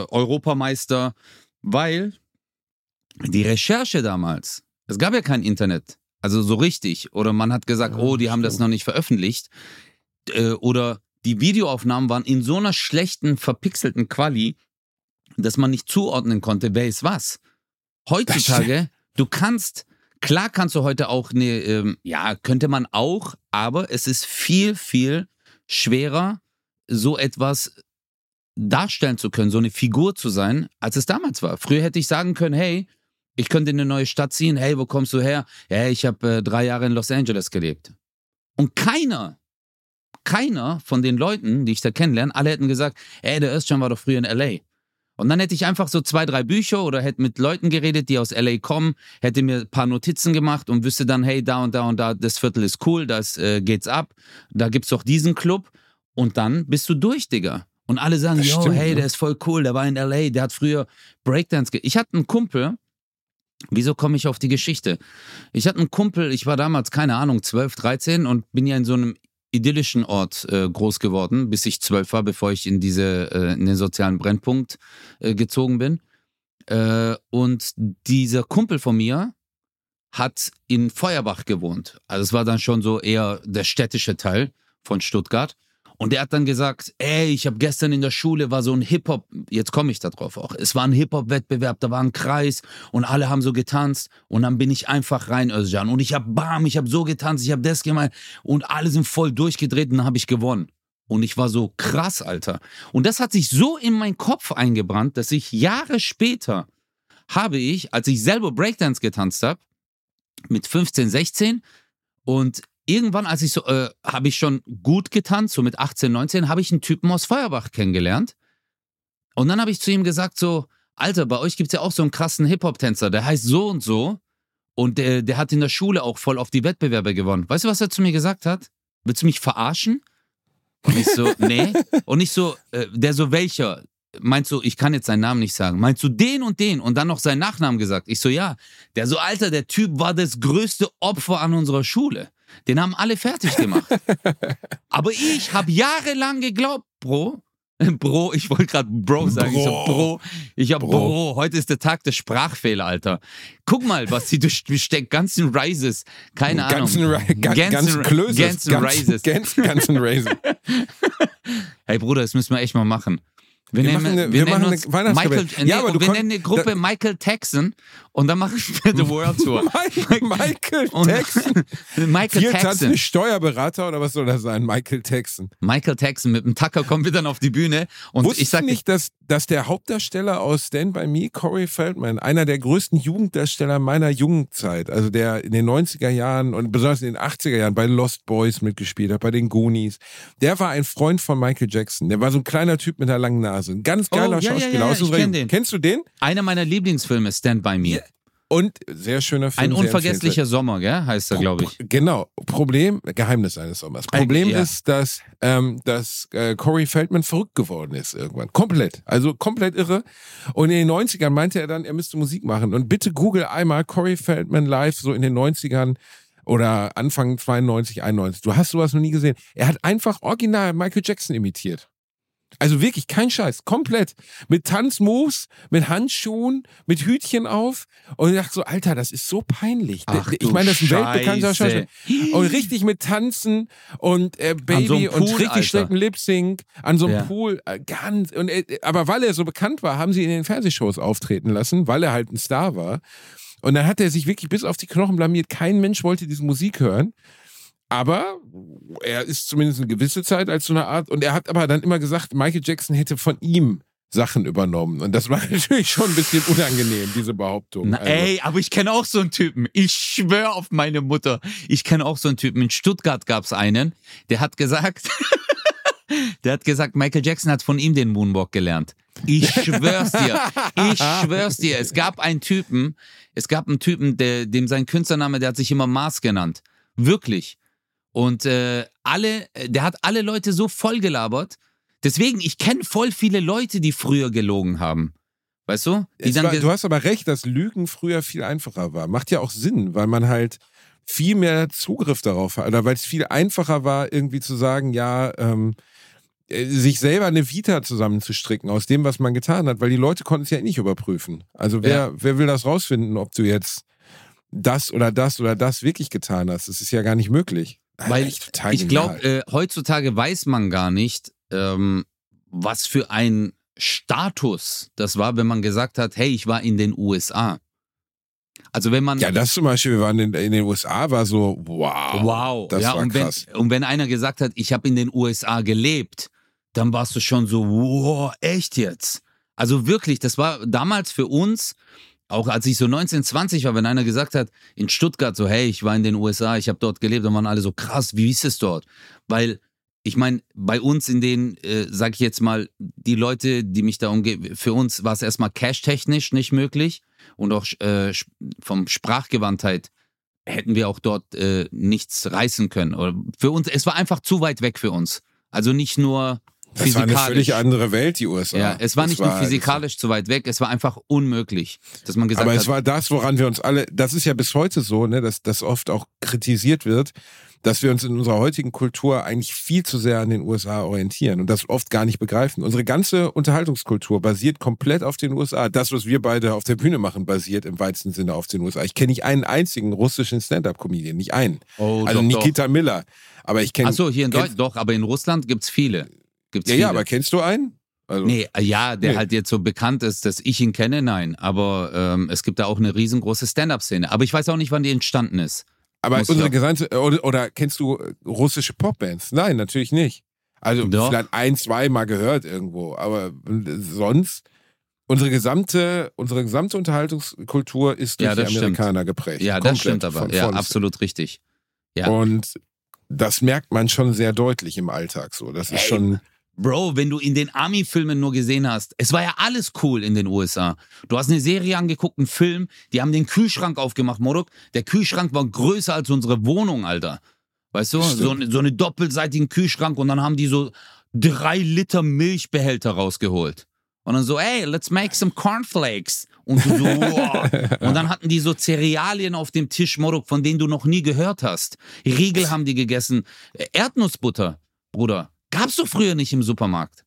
äh, Europameister, weil die Recherche damals, es gab ja kein Internet, also so richtig, oder man hat gesagt, Ja, oh, die haben das stimmt. noch nicht veröffentlicht, äh, oder die Videoaufnahmen waren in so einer schlechten, verpixelten Quali, dass man nicht zuordnen konnte, wer ist was. Heutzutage, du kannst Klar kannst du heute auch eine, ähm, ja, könnte man auch, aber es ist viel, viel schwerer, so etwas darstellen zu können, so eine Figur zu sein, als es damals war. Früher hätte ich sagen können, hey, ich könnte in eine neue Stadt ziehen, hey, wo kommst du her? Ja, ich habe äh, drei Jahre in Los Angeles gelebt. Und keiner, keiner von den Leuten, die ich da kennenlerne, alle hätten gesagt, hey, der Özcan war doch früher in L.A. Und dann hätte ich einfach so zwei, drei Bücher oder hätte mit Leuten geredet, die aus LA kommen, hätte mir ein paar Notizen gemacht und wüsste dann, hey, da und da und da, das Viertel ist cool, das äh, geht's ab, da gibt's doch diesen Club. Und dann bist du durch, Digga. Und alle sagen, Das yo, stimmt, hey, ne? der ist voll cool, der war in LA, der hat früher Breakdance ge Ich hatte einen Kumpel, wieso komme ich auf die Geschichte? Ich hatte einen Kumpel, ich war damals, keine Ahnung, 12, 13 und bin ja in so einem idyllischen Ort äh, groß geworden, bis ich zwölf war, bevor ich in diese äh, in den sozialen Brennpunkt äh, gezogen bin. Äh, und dieser Kumpel von mir hat in Feuerbach gewohnt. Also es war dann schon so eher der städtische Teil von Stuttgart. Und der hat dann gesagt, ey, ich habe gestern in der Schule war so ein Hip-Hop, jetzt komme ich da drauf auch. Es war ein Hip-Hop-Wettbewerb, da war ein Kreis und alle haben so getanzt und dann bin ich einfach rein, Özcan. Und ich habe bam, ich habe so getanzt, ich habe das gemacht und alle sind voll durchgedreht und dann habe ich gewonnen. Und ich war so krass, Alter. Und das hat sich so in meinen Kopf eingebrannt, dass ich Jahre später habe ich, als ich selber Breakdance getanzt habe, mit 15, 16 und irgendwann, als ich so, äh, habe ich schon gut getanzt, so mit 18, 19, habe ich einen Typen aus Feuerbach kennengelernt. Und dann habe ich zu ihm gesagt so, Alter, bei euch gibt es ja auch so einen krassen Hip-Hop-Tänzer, der heißt so und so. Und der, der hat in der Schule auch voll auf die Wettbewerbe gewonnen. Weißt du, was er zu mir gesagt hat? Willst du mich verarschen? Und ich so, nee. Und ich so, äh, der so, welcher? Meinst du, ich kann jetzt seinen Namen nicht sagen. Meinst du den und den? Und dann noch seinen Nachnamen gesagt. Ich so, ja. Der so, Alter, der Typ war das größte Opfer an unserer Schule. Den haben alle fertig gemacht. Aber ich habe jahrelang geglaubt, Bro. Bro, ich wollte gerade Bro sagen. Ich so, Bro. Bro. Ich hab Bro. Bro. Heute ist der Tag des Sprachfehler, Alter. Guck mal, was sie durchsteckt. Ganzen Rises. Keine Ahnung. Ganzen, Ra ga Ganzen- ganzen Klößes. ganzen Rises. Ganzen, ganzen Rises. Hey Bruder, das müssen wir echt mal machen. Wir, Wir nennen, machen eine- wir wir nennen machen eine. Michael, nee, Ja, aber wir nennen die Gruppe da- Michael Texan und dann machen wir The World Tour. Michael Texan. Michael Vier Texan. tanzende Steuerberater oder was soll das sein? Michael Texan. Michael Texan mit dem Tucker kommt wieder auf die Bühne und Wusstest ich sag du nicht, dass, dass der Hauptdarsteller aus Stand By Me, Corey Feldman, einer der größten Jugenddarsteller meiner Jugendzeit, also der in den 90er Jahren und besonders in den 80er Jahren bei Lost Boys mitgespielt hat, bei den Goonies, der war ein Freund von Michael Jackson. Der war so ein kleiner Typ mit einer langen Nase. Ein ganz Oh, geiler ja, ja, Schauspieler ja, aus ich unserer kenn. Kennst du den? einer meiner Lieblingsfilme Stand By Me. Und sehr schöner Film. Ein unvergesslicher Sommer, gell? Heißt er, glaube ich. Genau. Problem, Geheimnis eines Sommers. Problem ja. ist, dass, ähm, dass äh, Corey Feldman verrückt geworden ist irgendwann. Komplett. Also komplett irre. Und in den 90ern meinte er dann, er müsste Musik machen. Und bitte google einmal Corey Feldman live so in den 90ern oder Anfang 92, 91. Du hast sowas noch nie gesehen. Er hat einfach original Michael Jackson imitiert. Also wirklich, kein Scheiß, komplett. Mit Tanzmoves, mit Handschuhen, mit Hütchen auf. Und ich dachte so, Alter, das ist so peinlich. Ach ich meine, das ist ein weltbekannter Scheiße. Schauspieler. Und richtig mit Tanzen und äh, Baby so und Pool, richtig Alter. schlechten Lip-Sync an so einem Ja. Pool. Äh, ganz, und, äh, aber weil er so bekannt war, haben sie ihn in den Fernsehshows auftreten lassen, weil er halt ein Star war. Und dann hat er sich wirklich bis auf die Knochen blamiert. Kein Mensch wollte diese Musik hören. Aber er ist zumindest eine gewisse Zeit als so eine Art. Und er hat aber dann immer gesagt, Michael Jackson hätte von ihm Sachen übernommen. Und das war natürlich schon ein bisschen unangenehm, diese Behauptung. Na, Also, ey, aber ich kenne auch so einen Typen. Ich schwöre auf meine Mutter. Ich kenne auch so einen Typen. In Stuttgart gab es einen, der hat gesagt, der hat gesagt, Michael Jackson hat von ihm den Moonwalk gelernt. Ich schwör's dir. Ich schwör's dir. Es gab einen Typen, es gab einen Typen, der, dem sein Künstlername, der hat sich immer Mars genannt. Wirklich. Und äh, alle, der hat alle Leute so voll gelabert. Deswegen, ich kenne voll viele Leute, die früher gelogen haben. Weißt du? War, du hast aber recht, dass Lügen früher viel einfacher war. Macht ja auch Sinn, weil man halt viel mehr Zugriff darauf hat. Oder weil es viel einfacher war, irgendwie zu sagen, ja, ähm, äh, sich selber eine Vita zusammenzustricken aus dem, was man getan hat, weil die Leute konnten es ja nicht überprüfen. Also wer, Ja. wer will das rausfinden, ob du jetzt das oder das oder das wirklich getan hast? Das ist ja gar nicht möglich. Weil total ich glaube, äh, heutzutage weiß man gar nicht, ähm, was für ein Status das war, wenn man gesagt hat, hey, ich war in den USA. Also wenn man Ja, das zum Beispiel, wir waren in, in den USA, war so, wow. Wow, Das ja, war und wenn, krass. und wenn einer gesagt hat, ich habe in den USA gelebt, dann warst du schon so, wow, echt jetzt? Also wirklich, das war damals für uns, auch als ich so 19, 20 war, wenn einer gesagt hat, in Stuttgart so, hey, ich war in den USA, ich habe dort gelebt, dann waren alle so, krass, wie ist es dort? Weil ich meine, bei uns in den, äh, sag ich jetzt mal, die Leute, die mich da umgeben, für uns war es erstmal cash-technisch nicht möglich und auch äh, vom Sprachgewandtheit hätten wir auch dort äh, nichts reißen können. Oder für uns, es war einfach zu weit weg für uns. Also nicht nur Das war eine völlig andere Welt, die USA. ja, es war Das nicht nur physikalisch zu weit weg, es war einfach unmöglich, dass man gesagt Aber hat. es war das, woran wir uns alle, das ist ja bis heute so, ne, dass das oft auch kritisiert wird, dass wir uns in unserer heutigen Kultur eigentlich viel zu sehr an den USA orientieren und das oft gar nicht begreifen. Unsere ganze Unterhaltungskultur basiert komplett auf den USA. Das, was wir beide auf der Bühne machen, basiert im weitesten Sinne auf den USA. Ich kenne nicht einen einzigen russischen Stand-up-Comedian, nicht einen. oh, also doch, Nikita Miller. Aber ich kenne. Achso, hier in Deutschland, doch, aber in Russland gibt's viele. Gibt's Ja, viele. ja, aber kennst du einen? Also, Nee, äh, ja, der Nee. halt jetzt so bekannt ist, dass ich ihn kenne, nein. Aber ähm, es gibt da auch eine riesengroße Stand-up-Szene. Aber ich weiß auch nicht, wann die entstanden ist. Aber Muss unsere gesamte, oder, oder kennst du äh, russische Popbands? Nein, natürlich nicht. Also Doch. vielleicht ein, zwei Mal gehört irgendwo, aber äh, sonst, unsere gesamte, unsere gesamte Unterhaltungskultur ist durch Ja, die das stimmt. Amerikaner geprägt. Ja, das stimmt aber. von Ja, absolut richtig. Ja. Und das merkt man schon sehr deutlich im Alltag so. Das ist Ey, schon, Bro, wenn du in den Army-Filmen nur gesehen hast, es war ja alles cool in den USA. Du hast eine Serie angeguckt, einen Film, die haben den Kühlschrank aufgemacht, Morok. Der Kühlschrank war größer als unsere Wohnung, Alter. Weißt du, so, so eine doppelseitigen Kühlschrank und dann haben die so drei Liter Milchbehälter rausgeholt. Und dann so, ey, let's make some cornflakes. Und so, wow. Und dann hatten die so Cerealien auf dem Tisch, Morok, von denen du noch nie gehört hast. Riegel haben die gegessen. Erdnussbutter, Bruder. Gab's doch früher nicht im Supermarkt.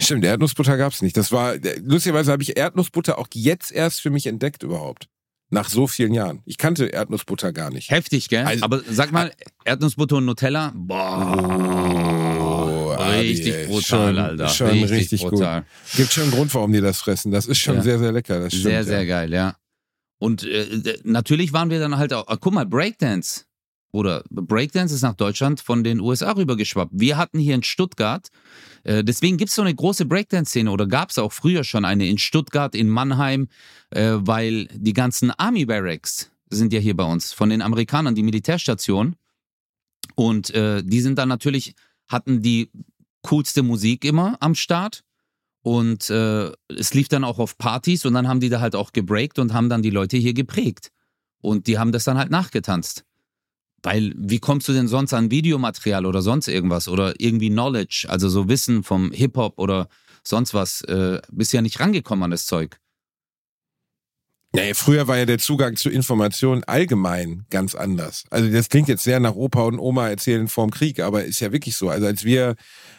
stimmt, Erdnussbutter gab's nicht. Das war, lustigerweise habe ich Erdnussbutter auch jetzt erst für mich entdeckt überhaupt. Nach so vielen Jahren. Ich kannte Erdnussbutter gar nicht. Heftig, gell? Also- Aber sag mal, Erdnussbutter und Nutella? Boah. Adi, richtig ey, brutal, schon, Alter. Schon richtig, richtig, brutal. gut. Gibt schon einen Grund, warum die das fressen. Das ist schon Ja. sehr, sehr lecker. Das stimmt, Sehr, sehr ja. geil, ja. Und äh, d- natürlich waren wir dann halt auch, guck mal, Breakdance. Oder Breakdance ist nach Deutschland von den USA rübergeschwappt. Wir hatten hier in Stuttgart, äh, deswegen gibt es so eine große Breakdance-Szene oder gab es auch früher schon eine in Stuttgart, in Mannheim, äh, weil die ganzen Army Barracks sind ja hier bei uns, von den Amerikanern, die Militärstation. Und äh, die sind dann natürlich, hatten die coolste Musik immer am Start. Und äh, es lief dann auch auf Partys und dann haben die da halt auch gebreakt und haben dann die Leute hier geprägt. Und die haben das dann halt nachgetanzt. Weil, wie kommst du denn sonst an Videomaterial oder sonst irgendwas oder irgendwie Knowledge, also so Wissen vom Hip-Hop oder sonst was, äh, bist ja nicht rangekommen an das Zeug. Ja, früher war ja der Zugang zu Informationen allgemein ganz anders. Also das klingt jetzt sehr nach Opa und Oma erzählen vorm Krieg, aber ist ja wirklich so. Also als wir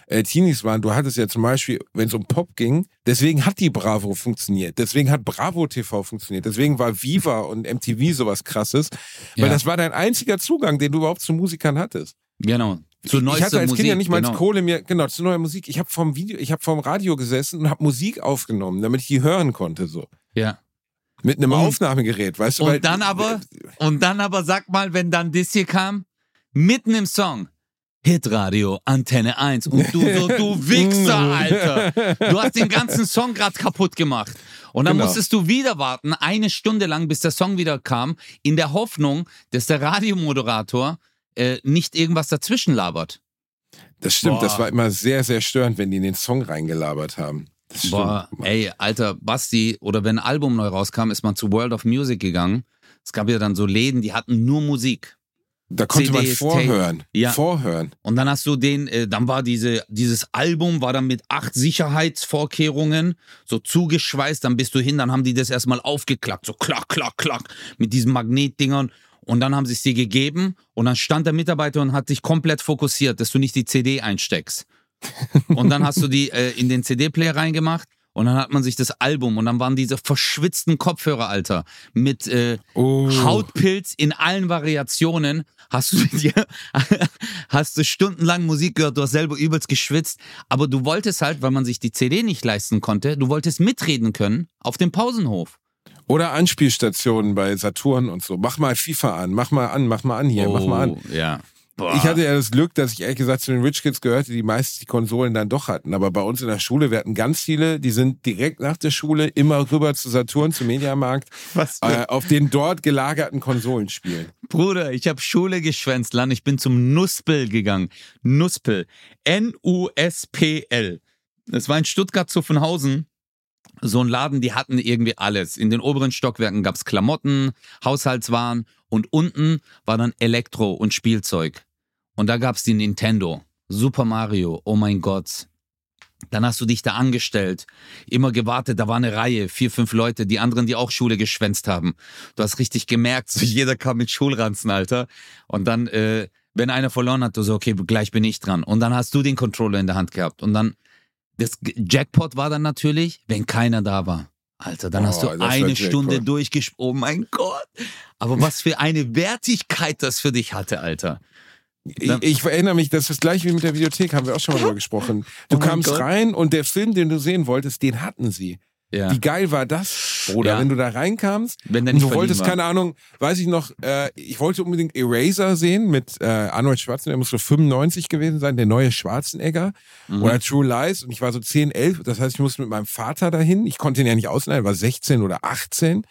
äh, Teenies waren, du hattest ja zum Beispiel, wenn es um Pop ging, deswegen hat die Bravo funktioniert, deswegen hat Bravo TV funktioniert, deswegen war Viva und MTV sowas krasses, weil Ja. das war dein einziger Zugang, den du überhaupt zu Musikern hattest. Genau. Zu ich neuester hatte als Musik. Kind ja nicht mal genau. Kohle mehr, genau, zu neuer Musik. Ich habe vom Video, ich habe vom Radio gesessen und habe Musik aufgenommen, damit ich die hören konnte so. Ja. Mit einem Und- Aufnahmegerät, weißt du? weil- Und dann aber, und dann aber sag mal, wenn dann das hier kam, mitten im Song. Hitradio, Antenne 1. Und du so, du Wichser, Alter. Du hast den ganzen Song gerade kaputt gemacht. Und dann Genau. musstest du wieder warten, eine Stunde lang, bis der Song wieder kam, in der Hoffnung, dass der Radiomoderator äh, nicht irgendwas dazwischen labert. Das stimmt, Boah. das war immer sehr, sehr störend, wenn die in den Song reingelabert haben. Das stimmt. Boah, ey, alter Basti, oder wenn ein Album neu rauskam, ist man zu World of Music gegangen. Es gab ja dann so Läden, die hatten nur Musik. da konnte man CDs, vorhören. Ja. Vorhören. Und dann hast du den, äh, dann war diese, dieses Album, war dann mit acht Sicherheitsvorkehrungen so zugeschweißt, dann bist du hin, dann haben die das erstmal aufgeklackt, so klack, klack, klack, mit diesen Magnetdingern. Und dann haben sie es dir gegeben und dann stand der Mitarbeiter und hat dich komplett fokussiert, dass du nicht die CD einsteckst. Und dann hast du die äh, in den CD-Player reingemacht und dann hat man sich das Album und dann waren diese verschwitzten Kopfhörer, Alter, mit äh, Oh. Hautpilz in allen Variationen. Hast du dir, hast du stundenlang Musik gehört, du hast selber übelst geschwitzt, aber du wolltest halt, weil man sich die CD nicht leisten konnte, du wolltest mitreden können auf dem Pausenhof. Oder Anspielstationen bei Saturn und so. Mach mal FIFA an, mach mal an, mach mal an hier, mach mal an. Oh, Ja. Boah. Ich hatte ja das Glück, dass ich ehrlich gesagt zu den Rich Kids gehörte, die meistens die Konsolen dann doch hatten. Aber bei uns in der Schule, wir hatten ganz viele, die sind direkt nach der Schule immer rüber zu Saturn, zum Mediamarkt, äh, auf den dort gelagerten Konsolen spielen. Bruder, ich habe Schule geschwänzt, Land. Ich bin zum Nuspel gegangen. Nuspel. N-U-S-P-L. Das war in Stuttgart-Zuffenhausen. So ein Laden, die hatten irgendwie alles. In den oberen Stockwerken gab's Klamotten, Haushaltswaren und unten war dann Elektro und Spielzeug. Und da gab's die Nintendo. Super Mario, oh mein Gott. Dann hast du dich da angestellt, immer gewartet, da war eine Reihe, vier, fünf Leute, die anderen, die auch Schule geschwänzt haben. Du hast richtig gemerkt, so jeder kam mit Schulranzen, Alter. Und dann, äh, wenn einer verloren hat, du so, okay, gleich bin ich dran. Und dann hast du den Controller in der Hand gehabt. Und dann, das Jackpot war dann natürlich, wenn keiner da war. Alter, dann Oh, hast du war eine Jackpot. Stunde durchgespielt. Oh mein Gott. Aber was für eine Wertigkeit das für dich hatte, Alter. Ich, ich erinnere mich, das ist das gleiche wie mit der Videothek, haben wir auch schon mal drüber gesprochen. Du Oh kamst Gott. rein und der Film, den du sehen wolltest, den hatten sie. Ja. Wie geil war das, Bruder, Ja. wenn du da reinkamst Wenn der und nicht du wolltest, war. keine Ahnung, weiß ich noch, äh, ich wollte unbedingt Eraser sehen mit äh, Arnold Schwarzenegger, der muss so 95 gewesen sein, der neue Schwarzenegger Mhm. oder True Lies und ich war so 10, 11, das heißt, ich musste mit meinem Vater dahin, ich konnte ihn ja nicht ausleihen, er war 16 oder 18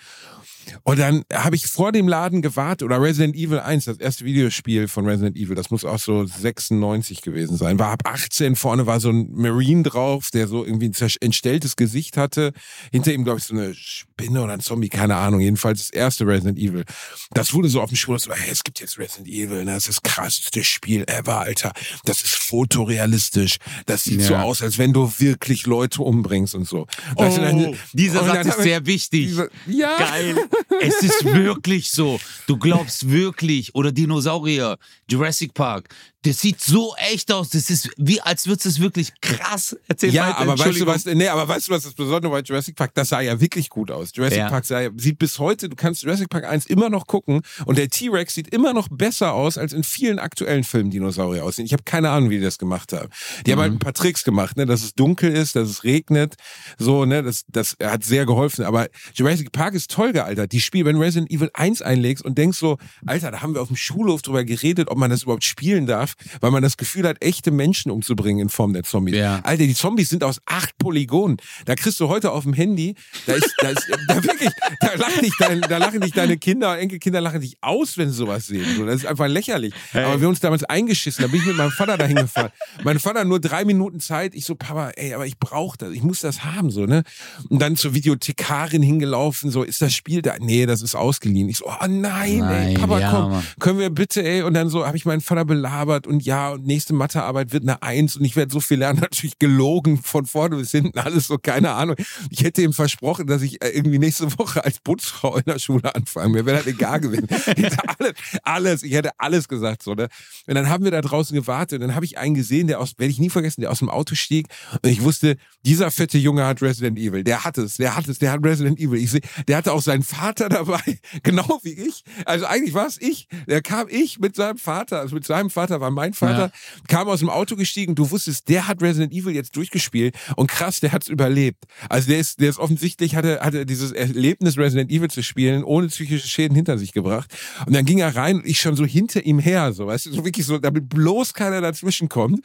und dann habe ich vor dem Laden gewartet, oder Resident Evil 1, das erste Videospiel von Resident Evil, das muss auch so 96 gewesen sein. War ab 18, vorne war so ein Marine drauf, der so irgendwie ein entstelltes Gesicht hatte. Hinter ihm, glaube ich, so eine Spinne oder ein Zombie, keine Ahnung. Jedenfalls das erste Resident Evil. Das wurde so auf dem Schwur, so, hey, es gibt jetzt Resident Evil, ne? das ist das krasseste Spiel ever, Alter. Das ist fotorealistisch. Das sieht so Ja. aus, als wenn du wirklich Leute umbringst und so. Du, dann- Oh, dieser Satz ist sehr wichtig. diese- ja. Geil. Es ist wirklich so. Du glaubst wirklich. Oder Dinosaurier, Jurassic Park. Das sieht so echt aus. Das ist wie, als würde es wirklich krass. Erzähl Ja, weiter. aber weißt du was, nee, aber weißt du, was das Besondere bei Jurassic Park, das sah ja wirklich gut aus. Jurassic Ja. Park sah, sieht bis heute, du kannst Jurassic Park 1 immer noch gucken und der T-Rex sieht immer noch besser aus, als in vielen aktuellen Filmen Dinosaurier aussehen. Ich habe keine Ahnung, wie die das gemacht haben. Die haben Mhm. halt ein paar Tricks gemacht, ne, dass es dunkel ist, dass es regnet, so, ne, das, das hat sehr geholfen. Aber Jurassic Park ist toll gealtert. Die Spiel, wenn du Resident Evil 1 einlegst und denkst so, Alter, da haben wir auf dem Schulhof drüber geredet, ob man das überhaupt spielen darf, weil man das Gefühl hat, echte Menschen umzubringen in Form der Zombies. Ja. Alter, die Zombies sind aus acht Polygonen. Da kriegst du heute auf dem Handy, da ist, da ist, da wirklich, da lachen dich dein, da lachen dich deine Kinder, Enkelkinder lachen dich aus, wenn sie sowas sehen. So, das ist einfach lächerlich. Aber wir haben uns damals eingeschissen, da bin ich mit meinem Vater dahin gefahren. Mein Vater nur drei Minuten Zeit. Ich so, Papa, ey, aber ich brauche das, ich muss das haben, so, ne? Und dann zur Videothekarin hingelaufen, so, ist das Spiel da? Nee, das ist ausgeliehen. Ich so, oh nein, ey, Nein, Papa, ja, komm, Mann. können wir bitte, ey? Und dann so habe ich meinen Vater belabert und ja, und nächste Mathearbeit wird eine Eins und ich werde so viel lernen. Natürlich gelogen von vorne bis hinten, alles so, keine Ahnung. Ich hätte ihm versprochen, dass ich äh, irgendwie nächste Woche als Putzfrau in der Schule anfange. Mir wäre das egal gewesen. Ich hätte alles, alles, ich hätte alles gesagt, so, ne? Und dann haben wir da draußen gewartet und dann habe ich einen gesehen, der aus, werde ich nie vergessen, der aus dem Auto stieg und ich wusste, dieser fette Junge hat Resident Evil. Der hat es, der hat es, der hat Resident Evil. Ich sehe, der hatte auch seinen Vater dabei, genau wie ich. Also eigentlich war es ich. Der kam ich mit seinem Vater, also mit seinem Vater war mein Vater, kam aus dem Auto gestiegen. Du wusstest, der hat Resident Evil jetzt durchgespielt und krass, der hat's überlebt. Also der ist, der ist offensichtlich hatte, hatte dieses Erlebnis Resident Evil zu spielen ohne psychische Schäden hinter sich gebracht. Und dann ging er rein und ich schon so hinter ihm her, so weißt du, so wirklich so, damit bloß keiner dazwischen kommt.